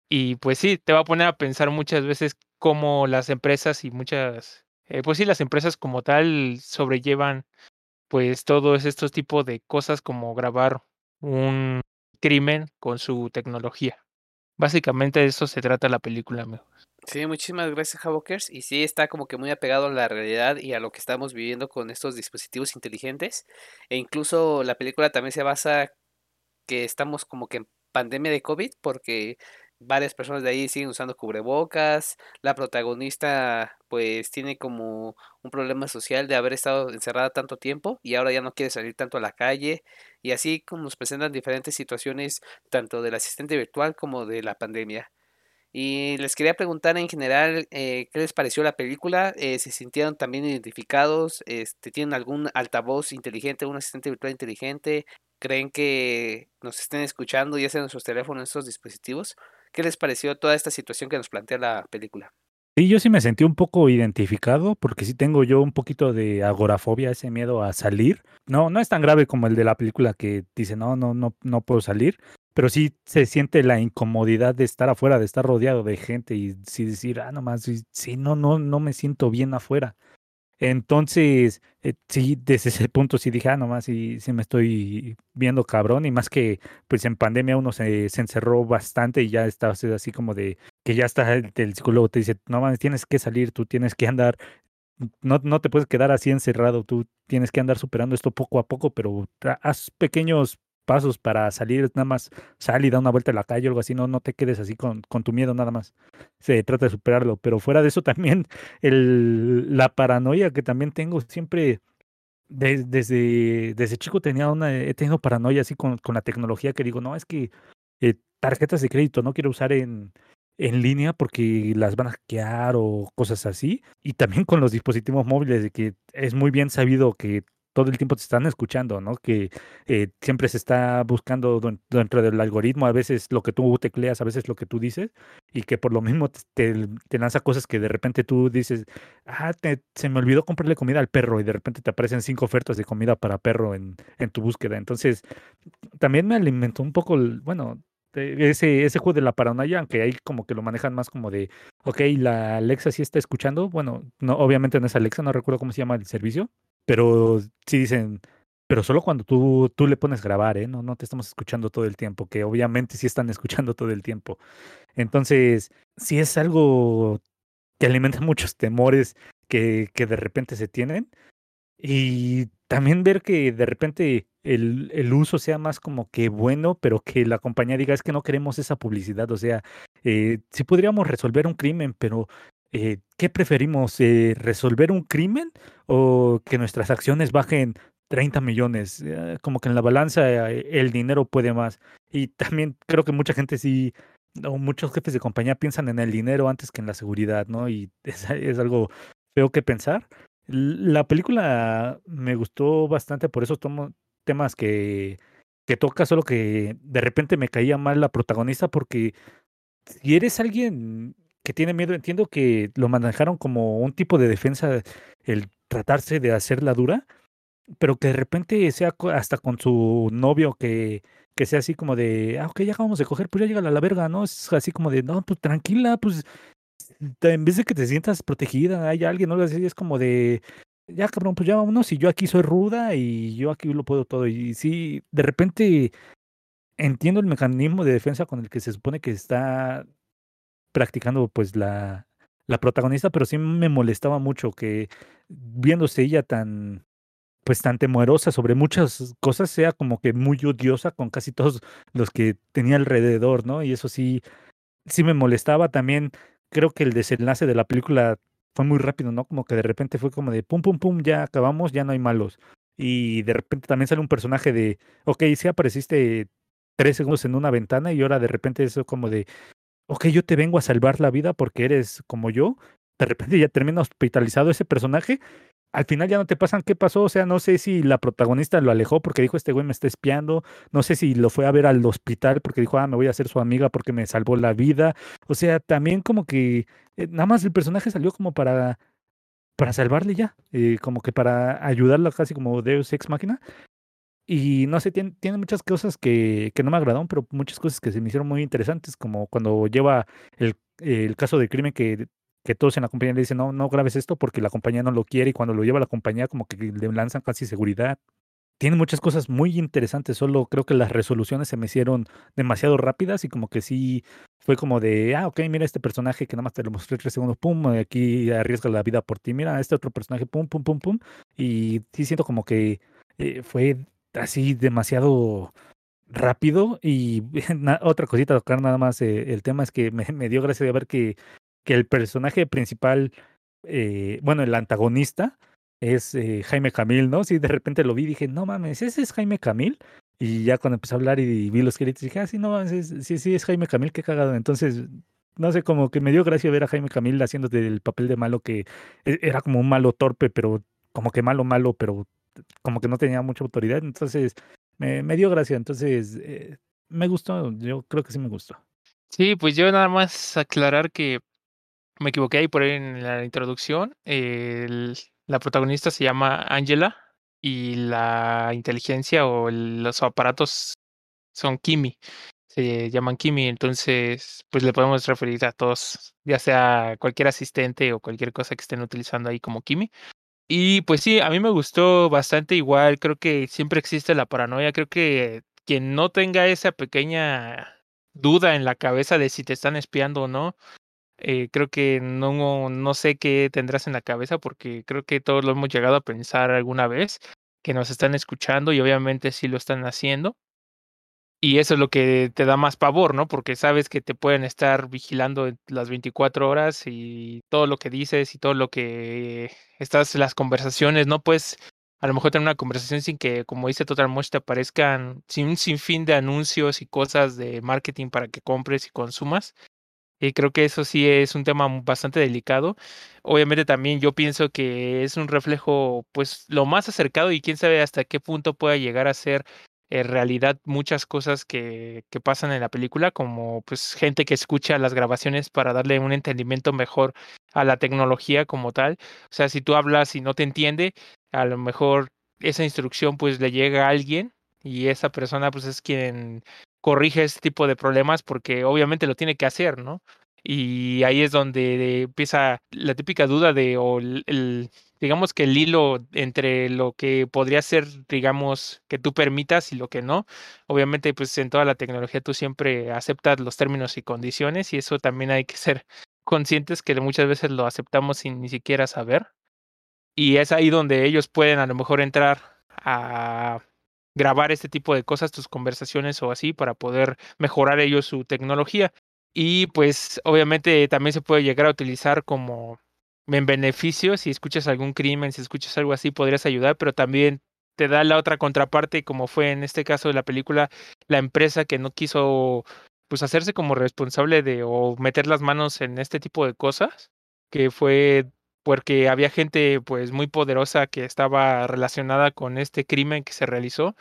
y pues sí, te va a poner a pensar muchas veces cómo las empresas y muchas, eh, pues sí, las empresas como tal sobrellevan pues todos estos tipos de cosas como grabar un crimen con su tecnología. Básicamente de eso se trata la película, amigos. Sí, muchísimas gracias, Havokers. Y sí, está como que muy apegado a la realidad y a lo que estamos viviendo con estos dispositivos inteligentes. E incluso la película también se basa que estamos como que en pandemia de COVID, porque varias personas de ahí siguen usando cubrebocas. La protagonista, pues, tiene como un problema social de haber estado encerrada tanto tiempo y ahora ya no quiere salir tanto a la calle. Y así como nos presentan diferentes situaciones, tanto del asistente virtual como de la pandemia. Y les quería preguntar en general eh, qué les pareció la película, eh, se sintieron también identificados, este, tienen algún altavoz inteligente, un asistente virtual inteligente, creen que nos estén escuchando ya sea en sus teléfonos, en dispositivos. ¿Qué les pareció toda esta situación que nos plantea la película? Sí, yo sí me sentí un poco identificado porque sí tengo yo un poquito de agorafobia, ese miedo a salir. No, no es tan grave como el de la película que dice, no, no, no, no puedo salir, pero sí se siente la incomodidad de estar afuera, de estar rodeado de gente y sí decir, ah, nomás, sí, no, no, no me siento bien afuera. Entonces, eh, sí, desde ese punto sí dije, ah, nomás, sí, sí me estoy viendo cabrón, y más que, pues en pandemia uno se, se encerró bastante y ya estaba así como de, que ya está el, el psicólogo te dice, no mames, tienes que salir, tú tienes que andar, no, no te puedes quedar así encerrado, tú tienes que andar superando esto poco a poco, pero haz pequeños pasos para salir, nada más sal y da una vuelta a la calle o algo así, no, no te quedes así con, con tu miedo nada más. Se trata de superarlo, pero fuera de eso también el, la paranoia que también tengo siempre, desde, desde chico tenía una, he tenido paranoia así con, con la tecnología que digo, no, es que eh, tarjetas de crédito no quiero usar en, en línea porque las van a hackear o cosas así. Y también con los dispositivos móviles, de que es muy bien sabido que todo el tiempo te están escuchando, ¿no? Que eh, siempre se está buscando dentro del algoritmo, a veces lo que tú tecleas, a veces lo que tú dices, y que por lo mismo te, te lanza cosas que de repente tú dices, ah, se me olvidó comprarle comida al perro, y de repente te aparecen cinco ofertas de comida para perro en, en tu búsqueda. Entonces, también me alimentó un poco, bueno, ese, ese juego de la paranoia, aunque ahí como que lo manejan más como de, ok, la Alexa sí está escuchando, bueno, no, obviamente no es Alexa, no recuerdo cómo se llama el servicio, pero sí dicen, pero solo cuando tú, tú le pones grabar, ¿eh? No, no te estamos escuchando todo el tiempo, que obviamente sí están escuchando todo el tiempo. Entonces, sí es algo que alimenta muchos temores que, que de repente se tienen. Y también ver que de repente el, el, uso sea más como que bueno, pero que la compañía diga es que no queremos esa publicidad. O sea, eh, sí podríamos resolver un crimen, pero eh, ¿qué preferimos? Eh, ¿Resolver un crimen o que nuestras acciones bajen 30 millones? Eh, como que en la balanza el dinero puede más. Y también creo que mucha gente sí, o muchos jefes de compañía piensan en el dinero antes que en la seguridad, ¿no? Y es, es algo feo que pensar. La película me gustó bastante por esos temas que, que toca, solo que de repente me caía mal la protagonista porque si eres alguien que tiene miedo, entiendo que lo manejaron como un tipo de defensa el tratarse de hacerla dura, pero que de repente sea hasta con su novio que, que sea así como de, ah, ok, ya acabamos de coger, pues ya llega a la verga, ¿no? Es así como de, no, pues tranquila, pues en vez de que te sientas protegida, hay alguien, ¿no? Así es como de, ya cabrón, pues ya vámonos, y yo aquí soy ruda y yo aquí lo puedo todo. Y sí, de repente entiendo el mecanismo de defensa con el que se supone que está practicando pues la, la protagonista, pero sí me molestaba mucho que viéndose ella tan pues tan temerosa sobre muchas cosas, sea como que muy odiosa con casi todos los que tenía alrededor, ¿no? Y eso sí, sí me molestaba también creo que el desenlace de la película fue muy rápido, ¿no? Como que de repente fue como de pum, pum, pum, ya acabamos, ya no hay malos. Y de repente también sale un personaje de, ok, sí apareciste tres segundos en una ventana y ahora de repente eso como de, ok, yo te vengo a salvar la vida porque eres como yo. De repente ya termina hospitalizado ese personaje al final ya no te pasan qué pasó, o sea, no sé si la protagonista lo alejó porque dijo este güey me está espiando, no sé si lo fue a ver al hospital porque dijo, ah, me voy a hacer su amiga porque me salvó la vida, o sea, también como que eh, nada más el personaje salió como para para salvarle ya, eh, como que para ayudarla casi como Deus Ex Máquina. Y no sé, tiene, tiene muchas cosas que, que no me agradaron, pero muchas cosas que se me hicieron muy interesantes, como cuando lleva el, el caso de crimen que que todos en la compañía le dicen, no, no grabes esto porque la compañía no lo quiere y cuando lo lleva la compañía como que le lanzan casi seguridad. Tiene muchas cosas muy interesantes, solo creo que las resoluciones se me hicieron demasiado rápidas y como que sí fue como de, ah, ok, mira este personaje que nada más te lo mostré tres segundos, pum, aquí arriesga la vida por ti, mira este otro personaje, pum, pum, pum, pum. Y sí siento como que eh, fue así demasiado rápido y otra cosita tocar nada más eh, el tema es que me, dio gracia de ver que que el personaje principal, eh, bueno, el antagonista es eh, Jaime Camil, ¿no? Sí, de repente lo vi y dije, no mames, ese es Jaime Camil. Y ya cuando empecé a hablar y vi los créditos, dije, ah, sí, no, sí, sí, es Jaime Camil, qué cagado. Entonces, no sé, como que me dio gracia ver a Jaime Camil haciendo el papel de malo que e, era como un malo torpe, pero como que malo, malo, pero como que no tenía mucha autoridad. Entonces, me, me dio gracia. Entonces, eh, me gustó, yo creo que sí me gustó. Sí, pues yo nada más aclarar que me equivoqué ahí por ahí en la introducción. El, la protagonista se llama Angela y la inteligencia o el, los aparatos son Kimi. Se llaman Kimi, entonces pues le podemos referir a todos, ya sea cualquier asistente o cualquier cosa que estén utilizando ahí como Kimi. Y pues sí, a mí me gustó bastante igual, creo que siempre existe la paranoia, creo que quien no tenga esa pequeña duda en la cabeza de si te están espiando o no, eh, creo que no, no sé qué tendrás en la cabeza porque creo que todos lo hemos llegado a pensar alguna vez, que nos están escuchando y obviamente sí lo están haciendo. Y eso es lo que te da más pavor, ¿no? Porque sabes que te pueden estar vigilando las 24 horas y todo lo que dices y todo lo que estás, las conversaciones, ¿no? Puedes a lo mejor tener una conversación sin que, como dice Total Much, te aparezcan sin un sinfín de anuncios y cosas de marketing para que compres y consumas. Y creo que eso sí es un tema bastante delicado. Obviamente también yo pienso que es un reflejo, pues, lo más acercado y quién sabe hasta qué punto pueda llegar a ser en realidad muchas cosas que, que pasan en la película, como pues gente que escucha las grabaciones para darle un entendimiento mejor a la tecnología como tal. O sea, si tú hablas y no te entiende, a lo mejor esa instrucción pues le llega a alguien y esa persona pues es quien corrige este tipo de problemas porque obviamente lo tiene que hacer, ¿no? Y ahí es donde empieza la típica duda de, o el, digamos que el hilo entre lo que podría ser, digamos, que tú permitas y lo que no. Obviamente, pues en toda la tecnología tú siempre aceptas los términos y condiciones y eso también hay que ser conscientes que muchas veces lo aceptamos sin ni siquiera saber. Y es ahí donde ellos pueden a lo mejor entrar a grabar este tipo de cosas, tus conversaciones o así, para poder mejorar ellos su tecnología. Y pues obviamente también se puede llegar a utilizar como en beneficio, si escuchas algún crimen, si escuchas algo así, podrías ayudar, pero también te da la otra contraparte, como fue en este caso de la película, la empresa que no quiso pues hacerse como responsable de o meter las manos en este tipo de cosas, que fue porque había gente pues muy poderosa que estaba relacionada con este crimen que se realizó,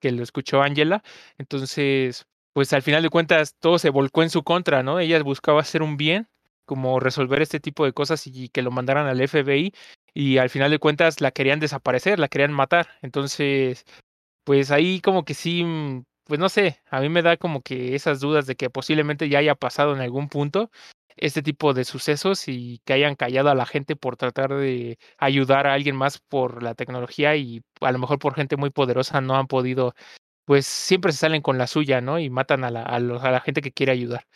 que lo escuchó Angela. Entonces, pues al final de cuentas todo se volcó en su contra, ¿no? Ella buscaba hacer un bien, como resolver este tipo de cosas y que lo mandaran al FBI y al final de cuentas la querían desaparecer, la querían matar. Entonces, pues ahí como que sí, mm, pues no sé, a mí me da como que esas dudas de que posiblemente ya haya pasado en algún punto este tipo de sucesos y que hayan callado a la gente por tratar de ayudar a alguien más por la tecnología y a lo mejor por gente muy poderosa no han podido, pues siempre se salen con la suya, ¿no? Y matan a la, a, a la gente que quiere ayudar.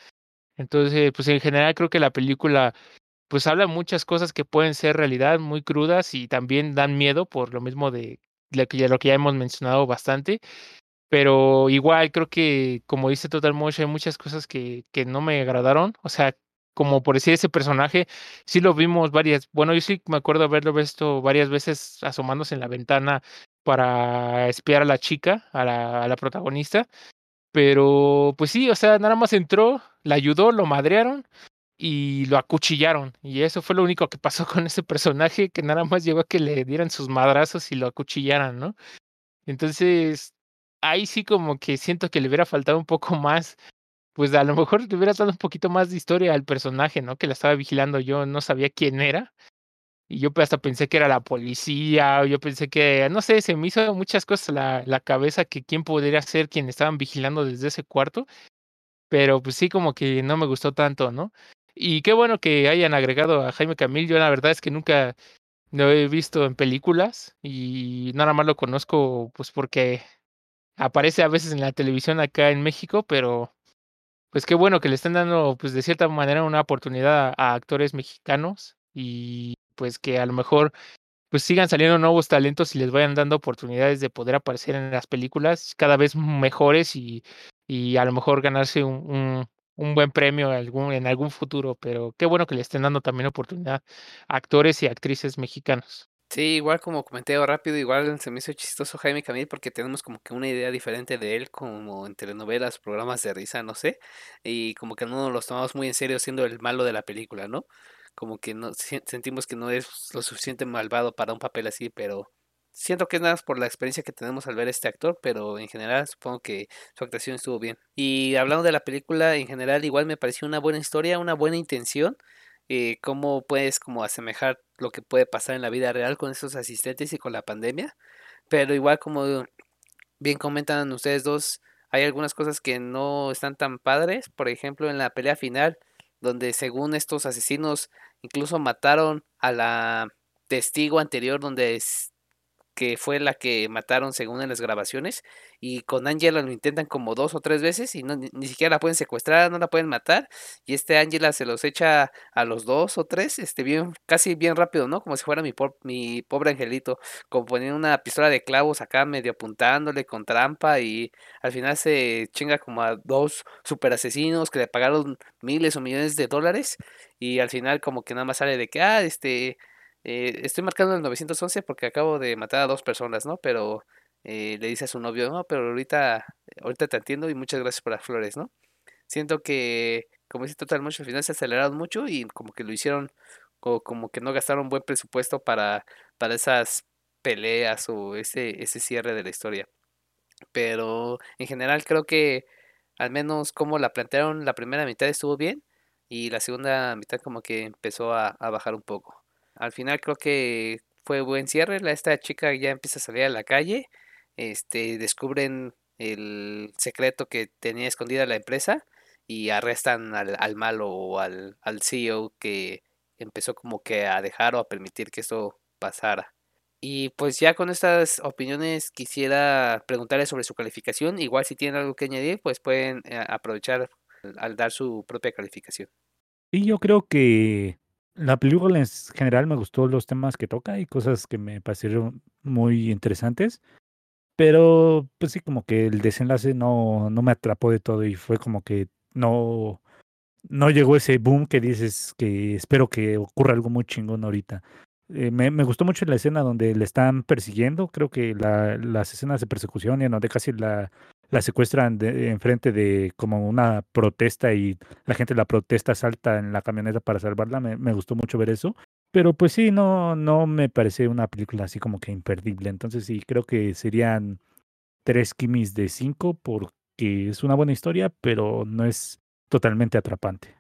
Entonces, pues en general creo que la película pues habla muchas cosas que pueden ser realidad muy crudas y también dan miedo por lo mismo de lo que ya, lo que ya hemos mencionado bastante. Pero igual creo que, como dice Total Motion, hay muchas cosas que, que no me agradaron. O sea, como por decir ese personaje, sí lo vimos varias, bueno, yo sí me acuerdo haberlo visto varias veces asomándose en la ventana para espiar a la chica, a la, a la protagonista, pero pues sí, o sea, nada más entró, la ayudó, lo madrearon y lo acuchillaron. Y eso fue lo único que pasó con ese personaje, que nada más llegó a que le dieran sus madrazos y lo acuchillaran, ¿no? Entonces, ahí sí como que siento que le hubiera faltado un poco más pues a lo mejor le hubiera dado un poquito más de historia al personaje, ¿no? Que la estaba vigilando yo, no sabía quién era. Y yo hasta pensé que era la policía, o yo pensé que, no sé, se me hizo muchas cosas la, la cabeza que quién podría ser quien estaban vigilando desde ese cuarto. Pero pues sí, como que no me gustó tanto, ¿no? Y qué bueno que hayan agregado a Jaime Camil. Yo la verdad es que nunca lo he visto en películas y nada más lo conozco pues porque aparece a veces en la televisión acá en México, pero pues qué bueno que le están dando, pues de cierta manera, una oportunidad a, actores mexicanos y pues que a lo mejor pues sigan saliendo nuevos talentos y les vayan dando oportunidades de poder aparecer en las películas cada vez mejores y, y a lo mejor ganarse un, un, buen premio algún, en algún futuro. Pero qué bueno que le estén dando también oportunidad actores y actrices mexicanos. Sí, igual como comenté rápido, igual se me hizo chistoso Jaime Camil porque tenemos como que una idea diferente de él como en telenovelas, programas de risa, no sé, y como que no nos los tomamos muy en serio siendo el malo de la película, ¿no? Como que no sentimos que no es lo suficiente malvado para un papel así, pero siento que es nada por la experiencia que tenemos al ver este actor, pero en general supongo que su actuación estuvo bien. Y hablando de la película, en general igual me pareció una buena historia, una buena intención eh, cómo puedes como asemejar lo que puede pasar en la vida real con esos asistentes y con la pandemia. Pero igual como bien comentan ustedes dos, hay algunas cosas que no están tan padres. Por ejemplo, en la pelea final, donde según estos asesinos incluso mataron a la testigo anterior donde que fue la que mataron según en las grabaciones. Y con Angela lo intentan como dos o tres veces y no, ni, siquiera la pueden secuestrar, no la pueden matar. Y este Angela se los echa a los dos o tres, este, bien, casi bien rápido, ¿no? Como si fuera mi, mi pobre angelito, como poniendo una pistola de clavos acá medio apuntándole con trampa y al final se chinga como a dos super asesinos que le pagaron miles o millones de dólares y al final como que nada más sale de que, ah, este eh, estoy marcando el 911 porque acabo de matar a dos personas, ¿no? Pero eh, le dice a su novio, no, pero ahorita, ahorita te entiendo y muchas gracias por las flores, ¿no? Siento que, como dice Total mucho al final se aceleraron mucho y como que lo hicieron, o como que no gastaron buen presupuesto para, para esas peleas o ese, ese cierre de la historia. Pero en general creo que al menos como la plantearon la primera mitad estuvo bien y la segunda mitad como que empezó a bajar un poco. Al final creo que fue buen cierre. Esta chica ya empieza a salir a la calle. Este, descubren el secreto que tenía escondida la empresa y arrestan al, al malo o al, al CEO que empezó como que a dejar o a permitir que eso pasara. Y pues ya con estas opiniones quisiera preguntarles sobre su calificación. Igual si tienen algo que añadir, pues pueden eh, aprovechar al- al dar su propia calificación. Y yo creo que la película en general me gustó los temas que toca y cosas que me parecieron muy interesantes. Pero pues sí, como que el desenlace no, no me atrapó de todo y fue como que no, no llegó ese boom que dices que espero que ocurra algo muy chingón ahorita. Eh, me, gustó mucho la escena donde le están persiguiendo, creo que la, las escenas de persecución y donde casi la, la secuestran de, enfrente de como una protesta y la gente la protesta salta en la camioneta para salvarla, me, gustó mucho ver eso. Pero pues sí, no, no me parece una película así como que imperdible. Entonces sí, creo que serían tres kimis de cinco porque es una buena historia, pero no es totalmente atrapante.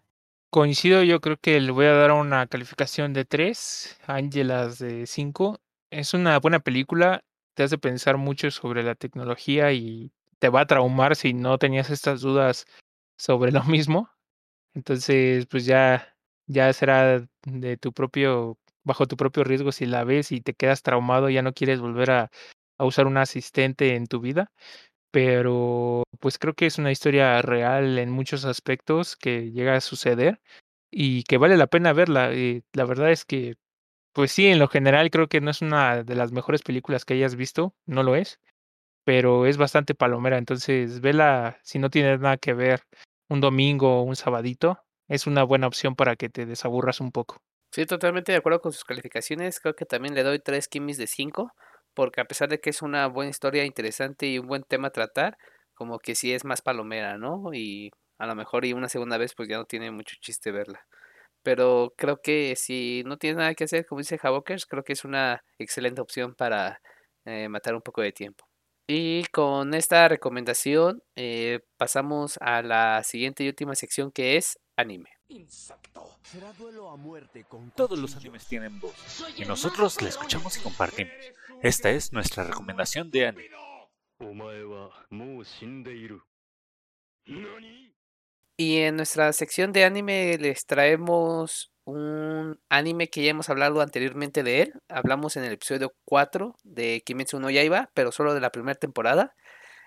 Coincido, yo creo que le voy a dar una calificación de 3, Ángelas de 5. Es una buena película, te hace pensar mucho sobre la tecnología y te va a traumar si no tenías estas dudas sobre lo mismo. Entonces, pues ya, ya será de tu propio, bajo tu propio riesgo si la ves y te quedas traumado, ya no quieres volver a, a usar un asistente en tu vida. Pero pues creo que es una historia real en muchos aspectos que llega a suceder y que vale la pena verla. Y la verdad es que, pues sí, en lo general creo que no es una de las mejores películas que hayas visto, no lo es, pero es bastante palomera. Entonces, vela si no tienes nada que ver un domingo o un sabadito, es una buena opción para que te desaburras un poco. Sí, totalmente de acuerdo con sus calificaciones. Creo que también le doy tres kimis de 5, porque a pesar de que es una buena historia interesante y un buen tema a tratar, como que sí es más palomera, ¿no? Y a lo mejor y una segunda vez pues ya no tiene mucho chiste verla. Pero creo que si no tienes nada que hacer, como dice Havokers, creo que es una excelente opción para eh, matar un poco de tiempo. Y con esta recomendación eh, pasamos a la siguiente y última sección que es anime. Todos los animes tienen voz y nosotros la escuchamos y compartimos. Esta es nuestra recomendación de anime. Y en nuestra sección de anime les traemos un anime que ya hemos hablado anteriormente de él. Hablamos en el episodio 4 de Kimetsu no Yaiba, pero solo de la primera temporada.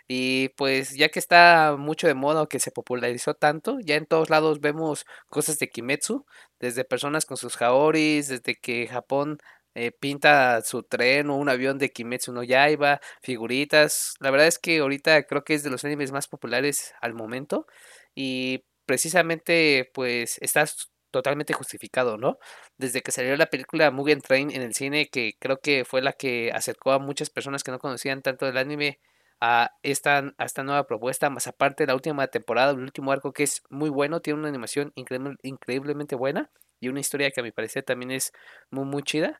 Y pues ya que está mucho de moda o que se popularizó tanto, ya en todos lados vemos cosas de Kimetsu, desde personas con sus jaoris, desde que Japón eh, pinta su tren o un avión de Kimetsu no Yaiba, figuritas. La verdad es que ahorita creo que es de los animes más populares al momento y precisamente pues está s- totalmente justificado, ¿no? Desde que salió la película Mugen Train en el cine, que creo que fue la que acercó a muchas personas que no conocían tanto del anime a esta, a esta nueva propuesta, más aparte la última temporada, el último arco que es muy bueno, tiene una animación increíble- increíblemente buena y una historia que a mi parecer también es muy muy chida.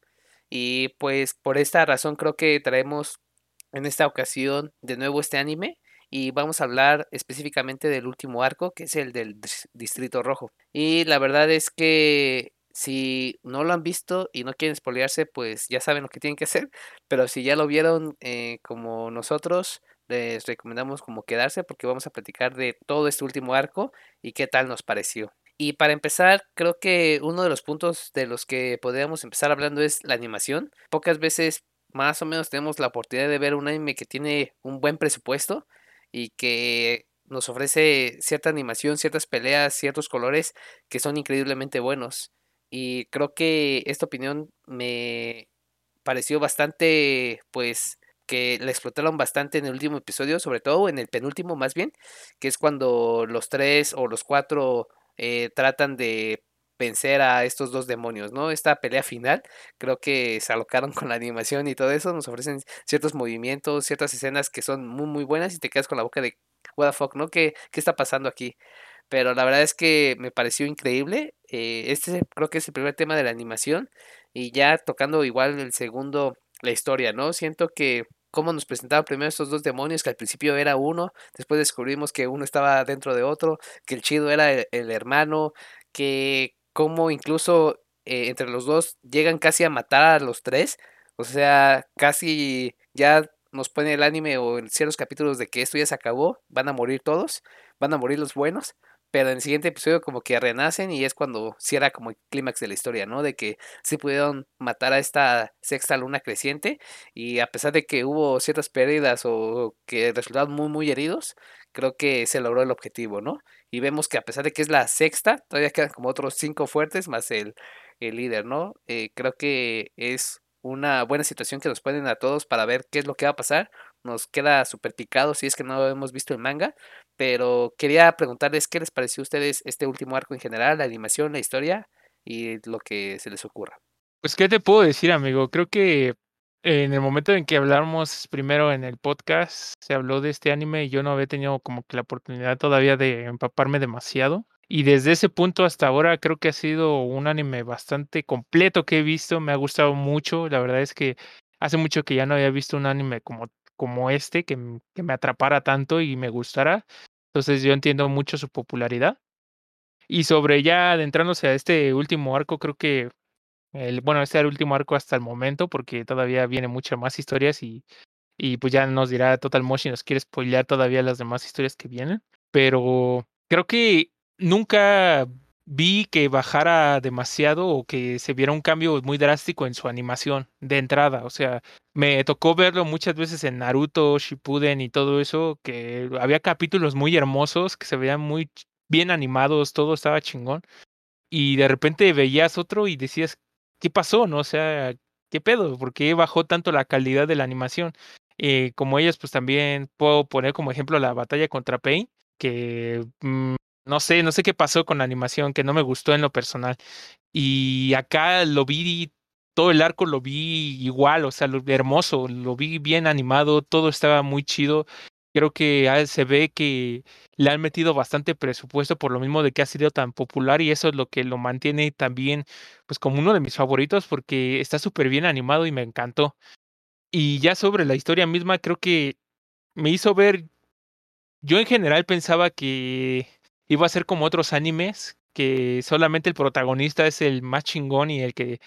Y pues por esta razón creo que traemos en esta ocasión de nuevo este anime y vamos a hablar específicamente del último arco, que es el del Dis- Distrito Rojo. Y la verdad es que si no lo han visto y no quieren spoilearse, pues ya saben lo que tienen que hacer, pero si ya lo vieron eh, como nosotros, les recomendamos como quedarse porque vamos a platicar de todo este último arco y qué tal nos pareció. Y para empezar, creo que uno de los puntos de los que podríamos empezar hablando es la animación. Pocas veces más o menos tenemos la oportunidad de ver un anime que tiene un buen presupuesto y que nos ofrece cierta animación, ciertas peleas, ciertos colores que son increíblemente buenos. Y creo que esta opinión me pareció bastante, pues, que la explotaron bastante en el último episodio, sobre todo en el penúltimo más bien, que es cuando los tres o los cuatro eh, tratan de vencer a estos dos demonios, ¿no? Esta pelea final, creo que se alocaron con la animación y todo eso, nos ofrecen ciertos movimientos, ciertas escenas que son muy muy buenas y te quedas con la boca de what the fuck, ¿no? ¿Qué, qué está pasando aquí? Pero la verdad es que me pareció increíble. eh, este creo que es el primer tema de la animación y ya tocando igual el segundo, la historia, ¿no? Siento que cómo nos presentaban primero estos dos demonios, que al principio era uno, después descubrimos que uno estaba dentro de otro, que el chido era el, el hermano, que como incluso eh, entre los dos llegan casi a matar a los tres, o sea, casi ya nos pone el anime o en ciertos capítulos de que esto ya se acabó, van a morir todos, van a morir los buenos, pero en el siguiente episodio como que renacen y es cuando cierra como el clímax de la historia, ¿no? De que sí pudieron matar a esta sexta luna creciente y a pesar de que hubo ciertas pérdidas o que resultaron muy muy heridos, creo que se logró el objetivo, ¿no? Y vemos que a pesar de que es la sexta, todavía quedan como otros cinco fuertes más el, el líder, ¿no? Eh, creo que es una buena situación que nos ponen a todos para ver qué es lo que va a pasar. Nos queda súper picado si es que no hemos visto el manga, pero quería preguntarles qué les pareció a ustedes este último arco en general, la animación, la historia y lo que se les ocurra. Pues, ¿qué te puedo decir, amigo? Creo que en el momento en que hablamos primero en el podcast, se habló de este anime y yo no había tenido como que la oportunidad todavía de empaparme demasiado. Y desde ese punto hasta ahora creo que ha sido un anime bastante completo que he visto, me ha gustado mucho, la verdad es que hace mucho que ya no había visto un anime como, como este, que, que me atrapara tanto y me gustara, entonces yo entiendo mucho su popularidad. Y sobre ya adentrándose a este último arco, creo que, el, bueno, este era el último arco hasta el momento, porque todavía viene muchas más historias y, y pues ya nos dirá Total Motion nos quiere spoilear todavía las demás historias que vienen. Pero creo que nunca vi que bajara demasiado o que se viera un cambio muy drástico en su animación de entrada. O sea, me tocó verlo muchas veces en Naruto, Shippuden y todo eso, que había capítulos muy hermosos, que se veían muy bien animados, todo estaba chingón. Y de repente veías otro y decías, ¿qué pasó? ¿No? O sea, ¿qué pedo? ¿Por qué bajó tanto la calidad de la animación? Eh, como ellas, pues también puedo poner como ejemplo la batalla contra Pain, que mm, no sé, no sé qué pasó con la animación, que no me gustó en lo personal. Y acá lo vi, todo el arco lo vi igual, o sea, hermoso, lo vi bien animado, todo estaba muy chido. Creo que se ve que le han metido bastante presupuesto por lo mismo de que ha sido tan popular y eso es lo que lo mantiene también pues como uno de mis favoritos porque está súper bien animado y me encantó. Y ya sobre la historia misma, creo que me hizo ver, yo en general pensaba que iba a ser como otros animes, que solamente el protagonista es el más chingón y el que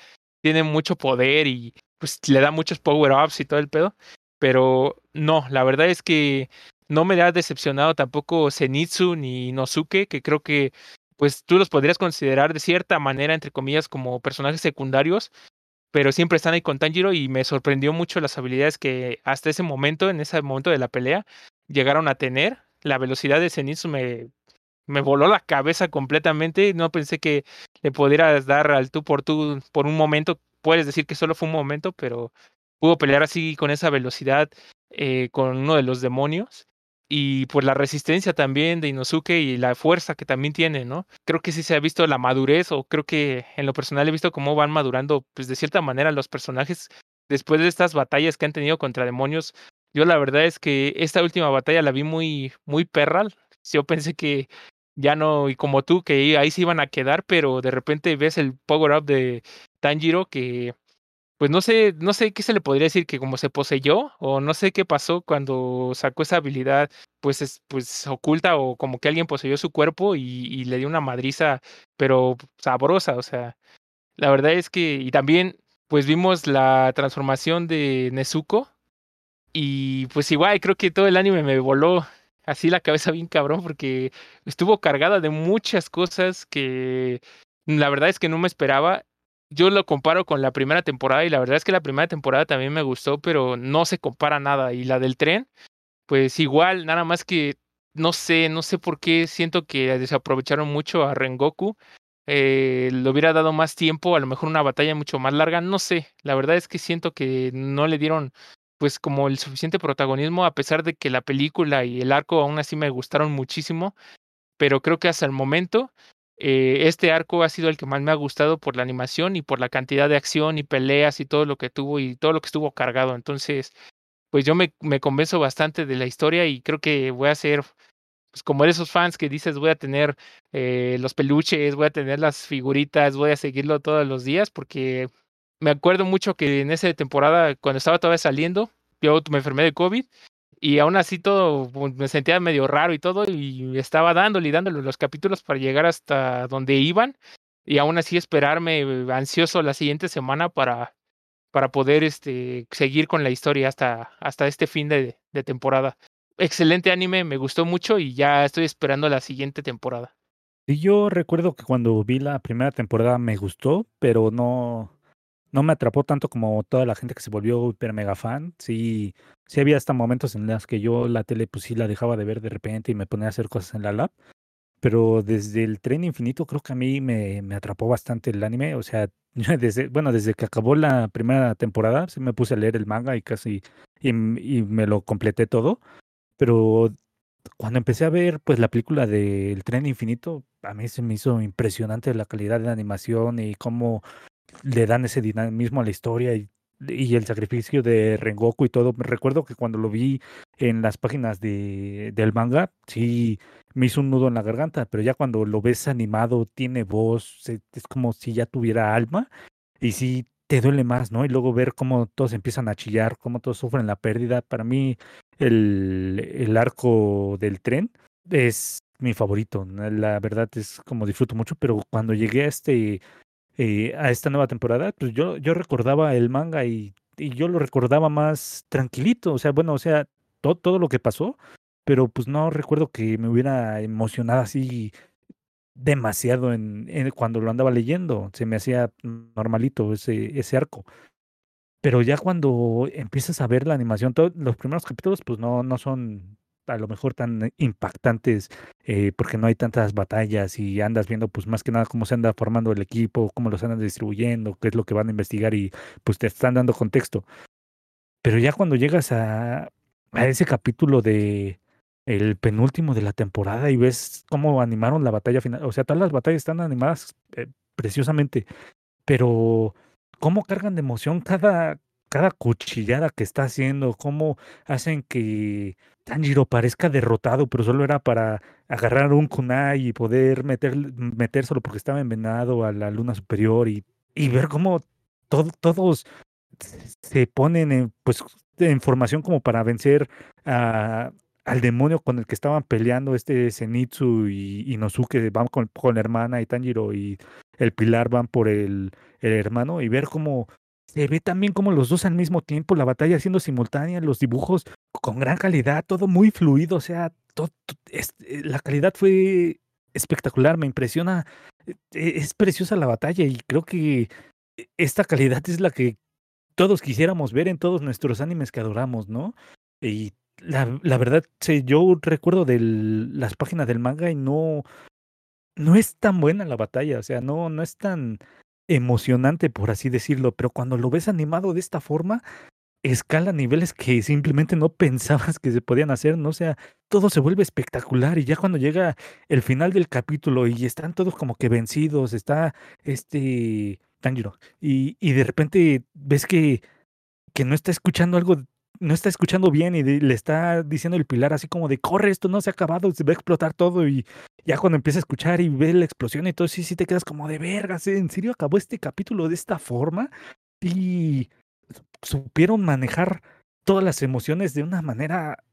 tiene mucho poder y pues le da muchos power-ups y todo el pedo. Pero no, la verdad es que no me ha decepcionado tampoco Zenitsu ni Inosuke, que creo que pues tú los podrías considerar de cierta manera, entre comillas, como personajes secundarios, pero siempre están ahí con Tanjiro y me sorprendió mucho las habilidades que hasta ese momento, en ese momento de la pelea, llegaron a tener. La velocidad de Zenitsu me, me voló la cabeza completamente. No pensé que le pudieras dar al tú por tú por un momento. Puedes decir que solo fue un momento, pero pudo pelear así con esa velocidad eh, con uno de los demonios. Y pues la resistencia también de Inosuke y la fuerza que también tiene, ¿no? Creo que sí se ha visto la madurez o creo que en lo personal he visto cómo van madurando, pues de cierta manera los personajes después de estas batallas que han tenido contra demonios. Yo la verdad es que esta última batalla la vi muy, muy perra. Yo pensé que ya no, y como tú, que ahí se iban a quedar, pero de repente ves el power up de Tanjiro que pues no sé, no sé qué se le podría decir que como se poseyó o no sé qué pasó cuando sacó esa habilidad, pues es, pues oculta o como que alguien poseyó su cuerpo y, y le dio una madriza, pero sabrosa, o sea, la verdad es que y también pues vimos la transformación de Nezuko y pues igual creo que todo el anime me voló así la cabeza bien cabrón porque estuvo cargada de muchas cosas que la verdad es que no me esperaba yo lo comparo con la primera temporada y la verdad es que la primera temporada también me gustó, pero no se compara nada. Y la del tren, pues igual, nada más que no sé, no sé por qué siento que desaprovecharon mucho a Rengoku. Eh, le hubiera dado más tiempo, a lo mejor una batalla mucho más larga, no sé. La verdad es que siento que no le dieron pues como el suficiente protagonismo, a pesar de que la película y el arco aún así me gustaron muchísimo, pero creo que hasta el momento eh, este arco ha sido el que más me ha gustado por la animación y por la cantidad de acción y peleas y todo lo que tuvo y todo lo que estuvo cargado. Entonces, pues yo me, me convenzo bastante de la historia y creo que voy a ser, pues como de esos fans que dices, voy a tener eh, los peluches, voy a tener las figuritas, voy a seguirlo todos los días porque me acuerdo mucho que en esa temporada, cuando estaba todavía saliendo, yo me enfermé de COVID y aún así todo pues, me sentía medio raro y todo y estaba dándole y dándole los capítulos para llegar hasta donde iban y aún así esperarme ansioso la siguiente semana para para poder este, seguir con la historia hasta, hasta este fin de, de temporada. Excelente anime, me gustó mucho y ya estoy esperando la siguiente temporada. Y yo recuerdo que cuando vi la primera temporada me gustó, pero no, no me atrapó tanto como toda la gente que se volvió hiper mega fan. Sí, sí había hasta momentos en los que yo la tele pues sí la dejaba de ver de repente y me ponía a hacer cosas en la lab. Pero desde el tren infinito creo que a mí me, me atrapó bastante el anime. O sea, desde, bueno, desde que acabó la primera temporada, sí me puse a leer el manga y casi y, y me lo completé todo. Pero cuando empecé a ver pues la película del tren infinito, a mí se me hizo impresionante la calidad de la animación y cómo le dan ese dinamismo a la historia y, y el sacrificio de Rengoku y todo. Recuerdo que cuando lo vi en las páginas de, del manga, sí me hizo un nudo en la garganta, pero ya cuando lo ves animado, tiene voz, es como si ya tuviera alma y sí te duele más, ¿no? Y luego ver cómo todos empiezan a chillar, cómo todos sufren la pérdida. Para mí, el, el arco del tren es mi favorito. La verdad es como disfruto mucho, pero cuando llegué a este eh, a esta nueva temporada, pues yo, yo recordaba el manga y, y yo lo recordaba más tranquilito. O sea, bueno, o sea, to- todo lo que pasó, pero pues no recuerdo que me hubiera emocionado así demasiado en, en cuando lo andaba leyendo. Se me hacía normalito ese, ese arco. Pero ya cuando empiezas a ver la animación, to- los primeros capítulos, pues no, no son a lo mejor tan impactantes, eh, porque no hay tantas batallas y andas viendo, pues más que nada cómo se anda formando el equipo, cómo los andan distribuyendo, qué es lo que van a investigar y pues te están dando contexto. Pero ya cuando llegas a, a ese capítulo de el penúltimo de la temporada y ves cómo animaron la batalla final, o sea, todas las batallas están animadas eh, preciosamente, pero cómo cargan de emoción cada, cada cuchillada que está haciendo, cómo hacen que Tanjiro parezca derrotado, pero solo era para agarrar un kunai y poder meter, metérselo porque estaba envenenado a la luna superior y, y ver cómo todo- todos se ponen en, pues, en formación como para vencer a, al demonio con el que estaban peleando este Zenitsu y Inosuke van con, con la hermana y Tanjiro y el Pilar van por el, el hermano y ver cómo se ve también como los dos al mismo tiempo, la batalla siendo simultánea, los dibujos con gran calidad, todo muy fluido, o sea, eh, la calidad fue espectacular, me impresiona, eh, es preciosa la batalla y creo que esta calidad es la que todos quisiéramos ver en todos nuestros animes que adoramos, ¿no? Y la, la verdad, yo recuerdo de las páginas del manga y no, no es tan buena la batalla, o sea, no, no es tan emocionante, por así decirlo, pero cuando lo ves animado de esta forma, escala niveles que simplemente no pensabas que se podían hacer, ¿no? O sea, todo se vuelve espectacular y ya cuando llega el final del capítulo y están todos como que vencidos, está este Tanjiro y, y de repente ves que, que no está escuchando algo, no está escuchando bien y le está diciendo el pilar así como de corre, esto no se ha acabado, se va a explotar todo y ya cuando empieza a escuchar y ve la explosión y todo, sí, sí te quedas como de vergas, ¿en serio acabó este capítulo de esta forma? Y supieron manejar todas las emociones de una manera,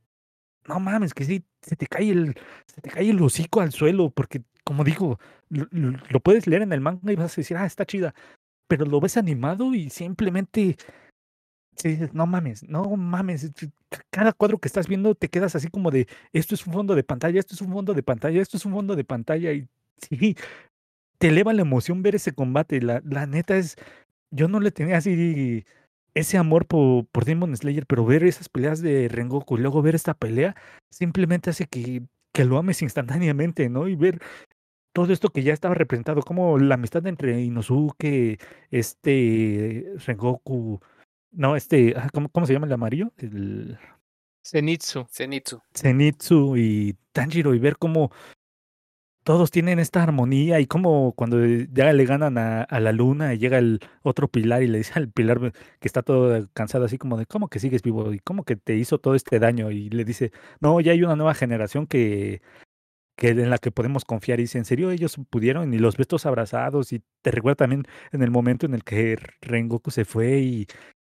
no mames, que sí, se te cae el, se te cae el hocico al suelo, porque como digo, lo- lo puedes leer en el manga y vas a decir, ah, está chida, pero lo ves animado y simplemente, sí no mames, no mames, es- ca- cada cuadro que estás viendo te quedas así como de, esto es un fondo de pantalla, esto es un fondo de pantalla, esto es un fondo de pantalla y sí, te eleva la emoción ver ese combate, la, la neta es, yo no le tenía así ese amor por, por Demon Slayer, pero ver esas peleas de Rengoku y luego ver esta pelea simplemente hace que, que lo ames instantáneamente, ¿no? Y ver todo esto que ya estaba representado, como la amistad entre Inosuke, este Rengoku, no, este, ¿cómo, cómo se llama el amarillo? El Zenitsu. Zenitsu. Zenitsu y Tanjiro y ver cómo todos tienen esta armonía y cómo cuando ya le ganan a, a la luna y llega el otro pilar y le dice al pilar que está todo cansado así como de cómo que sigues vivo y cómo que te hizo todo este daño y le dice no ya hay una nueva generación que que en la que podemos confiar y dice en serio ellos pudieron y los ves todos abrazados y te recuerda también en el momento en el que Rengoku se fue y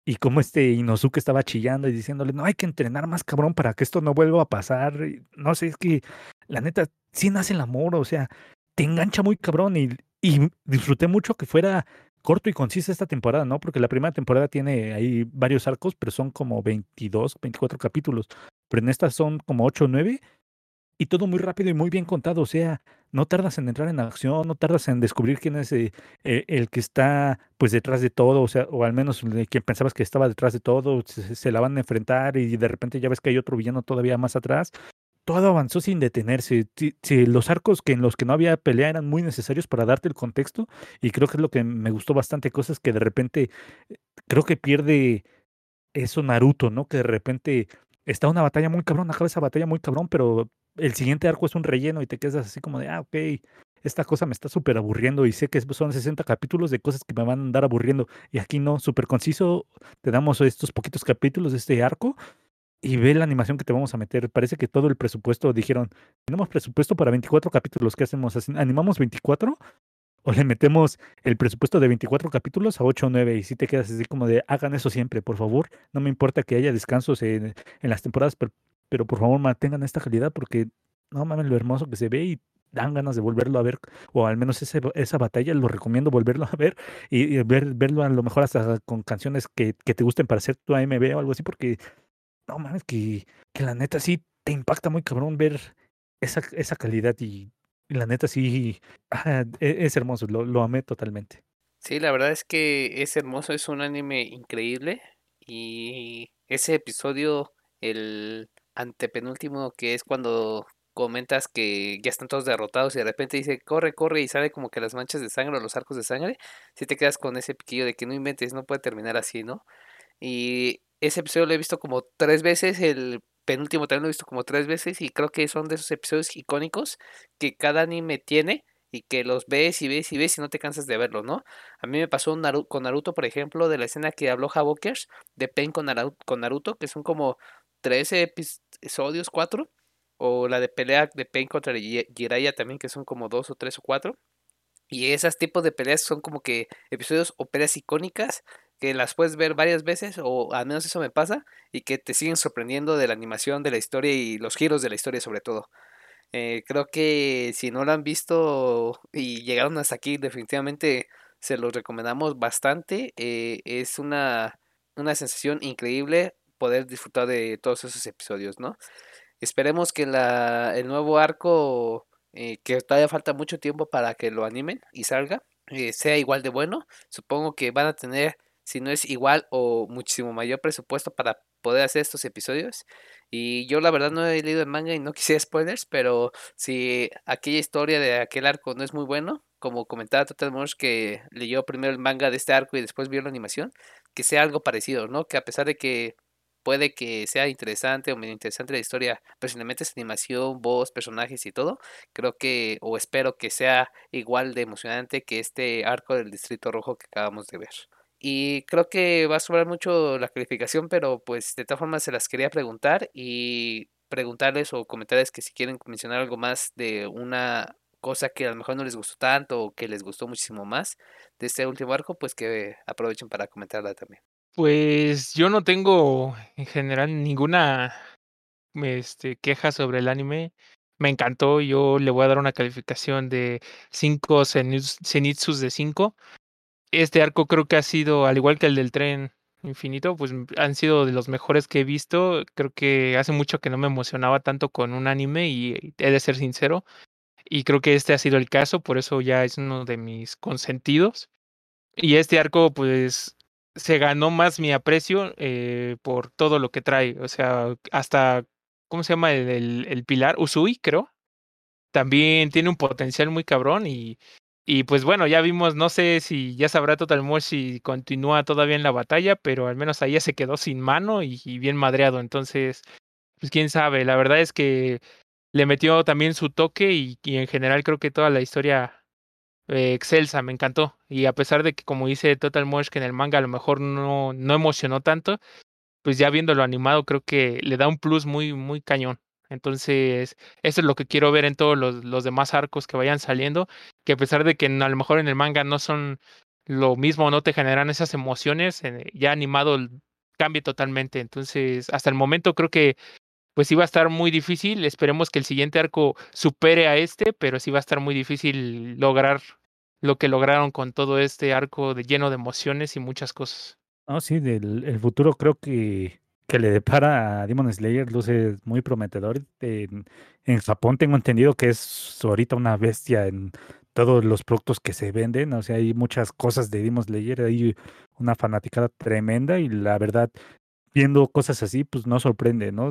y como este Inosuke estaba chillando y diciéndole, no hay que entrenar más cabrón para que esto no vuelva a pasar. No sé, es que la neta, sí nace el amor, o sea, te engancha muy cabrón y, y disfruté mucho que fuera corto y conciso esta temporada, ¿no? Porque la primera temporada tiene ahí varios arcos, pero son como 22, 24 capítulos. Pero en estas son como 8 o 9 y todo muy rápido y muy bien contado. O sea, no tardas en entrar en acción, no tardas en descubrir quién es eh, eh, el que está pues detrás de todo, o sea, o al menos quien pensabas que estaba detrás de todo, se, la van a enfrentar y de repente ya ves que hay otro villano todavía más atrás. Todo avanzó sin detenerse. Si los arcos que en los que no había pelea eran muy necesarios para darte el contexto, y creo que es lo que me gustó bastante, cosas que de repente eh, creo que pierde eso Naruto, ¿no? Que de repente está una batalla muy cabrón, acaba esa batalla muy cabrón, pero el siguiente arco es un relleno y te quedas así como de, ah, ok, esta cosa me está súper aburriendo y sé que son 60 capítulos de cosas que me van a andar aburriendo. Y aquí no, súper conciso, te damos estos poquitos capítulos de este arco y ve la animación que te vamos a meter. Parece que todo el presupuesto dijeron, tenemos presupuesto para 24 capítulos, ¿qué hacemos? ¿Así- ¿Animamos 24? ¿O le metemos el presupuesto de 24 capítulos a 8 o 9? Y si te quedas así como de, hagan eso siempre, por favor. No me importa que haya descansos en, en las temporadas, pero, pero por favor mantengan esta calidad porque no mames lo hermoso que se ve y dan ganas de volverlo a ver, o al menos ese, esa batalla lo recomiendo volverlo a ver y, ver, verlo a lo mejor hasta con canciones que, que te gusten para hacer tu AMB o algo así, porque no mames, que, que la neta sí te impacta muy cabrón ver esa, esa calidad y, y la neta sí ah, e- es hermoso, lo, lo amé totalmente. Sí, la verdad es que es hermoso, es un anime increíble y ese episodio, el antepenúltimo, que es cuando comentas que ya están todos derrotados y de repente dice, corre, corre y sale como que las manchas de sangre o los arcos de sangre, si te quedas con ese piquillo de que no inventes, no puede terminar así, ¿no? Y ese episodio lo he visto como tres veces, el penúltimo también lo he visto como tres veces y creo que son de esos episodios icónicos que cada anime tiene y que los ves y ves y ves y no te cansas de verlo, ¿no? A mí me pasó con Naruto, por ejemplo, de la escena que habló Havokers de Pain con con Naruto, que son como 13 epis- episodios, 4, o la de pelea de Pain contra Ji- Jiraiya también, que son como 2 o 3 o 4. Y esos tipos de peleas son como que episodios o peleas icónicas que las puedes ver varias veces, o al menos eso me pasa, y que te siguen sorprendiendo de la animación, de la historia y los giros de la historia sobre todo. Eh, creo que si no lo han visto y llegaron hasta aquí, definitivamente se los recomendamos bastante. eh, es una, una sensación increíble poder disfrutar de todos esos episodios, ¿no? Esperemos que la, el nuevo arco, eh, que todavía falta mucho tiempo para que lo animen y salga, eh, sea igual de bueno. Supongo que van a tener, si no es igual o muchísimo mayor presupuesto para poder hacer estos episodios. Y yo la verdad no he leído el manga y no quisiera spoilers, pero si aquella historia de aquel arco no es muy bueno, como comentaba Total Mosh que leyó primero el manga de este arco y después vio la animación, que sea algo parecido, ¿no? Que a pesar de que puede que sea interesante o medio interesante la historia, pero si le metes animación, voz, personajes y todo, creo que, o espero que sea igual de emocionante que este arco del Distrito Rojo que acabamos de ver. Y creo que va a sobrar mucho la calificación, pero pues de todas formas se las quería preguntar y preguntarles o comentarles que si quieren mencionar algo más de una cosa que a lo mejor no les gustó tanto o que les gustó muchísimo más de este último arco, pues que aprovechen para comentarla también. Pues yo no tengo en general ninguna este, queja sobre el anime. Me encantó. Yo le voy a dar una calificación de 5 Zenitsus de 5. Este arco creo que ha sido, al igual que el del tren infinito, pues m- han sido de los mejores que he visto. Creo que hace mucho que no me emocionaba tanto con un anime y he de ser sincero. Y creo que este ha sido el caso, por eso ya es uno de mis consentidos. Y este arco, pues, se ganó más mi aprecio eh, por todo lo que trae. O sea, hasta, ¿cómo se llama el, el, pilar? Usui, creo. También tiene un potencial muy cabrón y, y pues bueno, ya vimos, no sé si ya sabrá Total Mosh si continúa todavía en la batalla, pero al menos ahí ya se quedó sin mano y, y bien madreado. Entonces, pues quién sabe, la verdad es que le metió también su toque y, y en general creo que toda la historia eh, excelsa, me encantó. Y a pesar de que, como dice Total Mosh, que en el manga a lo mejor no, no emocionó tanto, pues ya viéndolo animado creo que le da un plus muy, muy cañón. Entonces, eso es lo que quiero ver en todos los, los demás arcos que vayan saliendo, que a pesar de que a lo mejor en el manga no son lo mismo, no te generan esas emociones, ya animado cambie totalmente. Entonces, hasta el momento creo que pues iba a estar muy difícil. Esperemos que el siguiente arco supere a este, pero sí va a estar muy difícil lograr lo que lograron con todo este arco de lleno de emociones y muchas cosas. No, sí, del el futuro creo que, que le depara a Demon Slayer luce muy prometedor. En, Japón tengo entendido que es ahorita una bestia en todos los productos que se venden. O sea, hay muchas cosas de Demon Slayer, hay una fanaticada tremenda y la verdad, viendo cosas así, pues no sorprende, ¿no?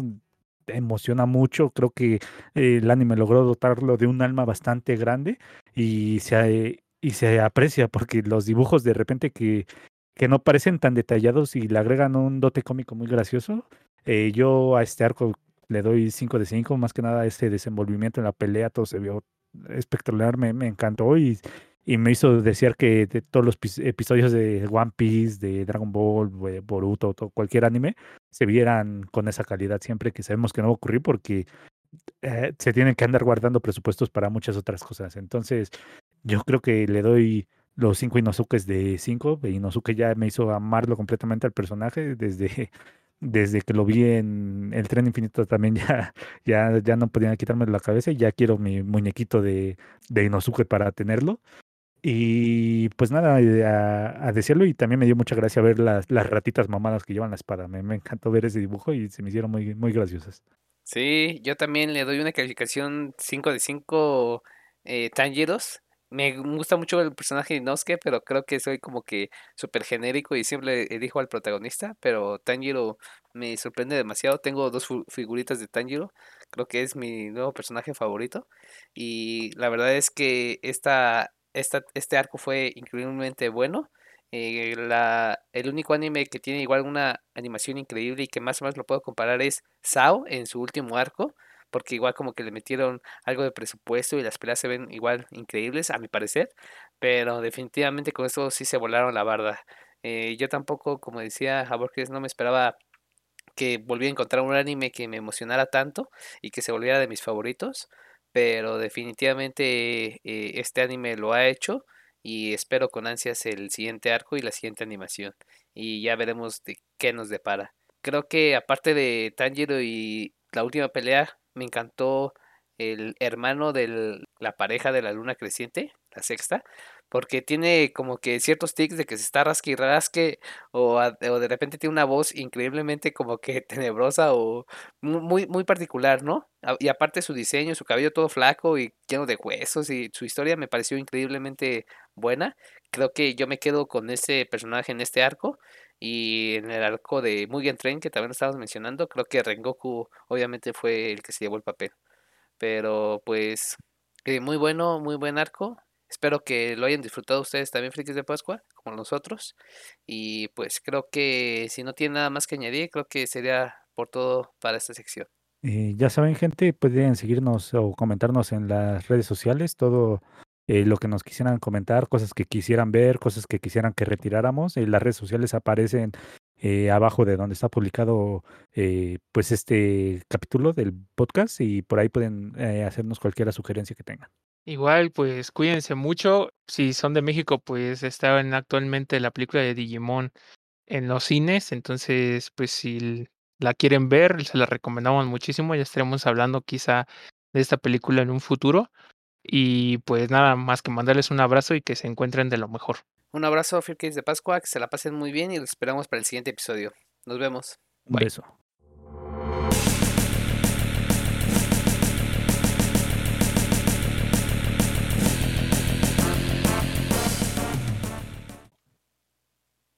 Emociona mucho. Creo que eh, el anime logró dotarlo de un alma bastante grande y se, y se aprecia porque los dibujos de repente que, que no parecen tan detallados y le agregan un dote cómico muy gracioso. eh, yo a este arco le doy 5 de 5, más que nada este desenvolvimiento en la pelea, todo se vio espectacular, me, me encantó y, y me hizo desear que de todos los pis- episodios de One Piece, de Dragon Ball, de Boruto, to- cualquier anime, se vieran con esa calidad siempre que sabemos que no va a ocurrir porque eh, se tienen que andar guardando presupuestos para muchas otras cosas. Entonces, yo creo que le doy los cinco Inozukes de cinco. Inosuke ya me hizo amarlo completamente al personaje desde, desde que lo vi en el tren infinito también ya, ya, ya no podía quitarme la cabeza y ya quiero mi muñequito de, de Inosuke para tenerlo. Y pues nada, eh, a, decirlo y también me dio mucha gracia ver las, las ratitas mamadas que llevan la espada. Me, me encantó ver ese dibujo y se me hicieron muy, muy graciosas. Sí, yo también le doy una calificación 5 de 5 eh, Tanjiros. Me gusta mucho el personaje de Inosuke, pero creo que soy como que súper genérico y siempre elijo al protagonista, pero Tanjiro me sorprende demasiado. Tengo dos figuritas de Tanjiro, creo que es mi nuevo personaje favorito y la verdad es que esta, esta, este arco fue increíblemente bueno. Eh, la, el único anime que tiene igual una animación increíble y que más o menos lo puedo comparar es Sao en su último arco, porque igual como que le metieron algo de presupuesto y las peleas se ven igual increíbles, a mi parecer, pero definitivamente con eso sí se volaron la barda. Eh, yo tampoco, como decía Jaborges, no me esperaba que volviera a encontrar un anime que me emocionara tanto y que se volviera de mis favoritos, pero definitivamente eh, este anime lo ha hecho y espero con ansias el siguiente arco y la siguiente animación y ya veremos de qué nos depara. Creo que aparte de Tanjiro y la última pelea, me encantó el hermano de la pareja de la luna creciente, la sexta, porque tiene como que ciertos tics de que se está rasque y rasque o, o de repente tiene una voz increíblemente como que tenebrosa o mu- muy, muy particular, ¿no? Y aparte su diseño, su cabello todo flaco y lleno de huesos y su historia me pareció increíblemente buena. Creo que yo me quedo con ese personaje en este arco y en el arco de Mugen Train que también lo estábamos mencionando, creo que Rengoku obviamente fue el que se llevó el papel. Pero pues eh, muy bueno, muy buen arco. Espero que lo hayan disfrutado ustedes también, frikis de Pascua, como nosotros. Y pues creo que si no tiene nada más que añadir, creo que sería por todo para esta sección. Eh, ya saben, gente, pueden seguirnos o comentarnos en las redes sociales todo eh, lo que nos quisieran comentar, cosas que quisieran ver, cosas que quisieran que retiráramos. En las redes sociales aparecen eh, abajo de donde está publicado eh, pues este capítulo del podcast y por ahí pueden eh, hacernos cualquier sugerencia que tengan. Igual, pues cuídense mucho. Si son de México, pues está en actualmente la película de Digimon en los cines. Entonces, pues si la quieren ver, se la recomendamos muchísimo. Ya estaremos hablando quizá de esta película en un futuro. Y pues nada más que mandarles un abrazo y que se encuentren de lo mejor. Un abrazo, frikis de Pascua, que se la pasen muy bien y los esperamos para el siguiente episodio. Nos vemos. Un Bye. beso.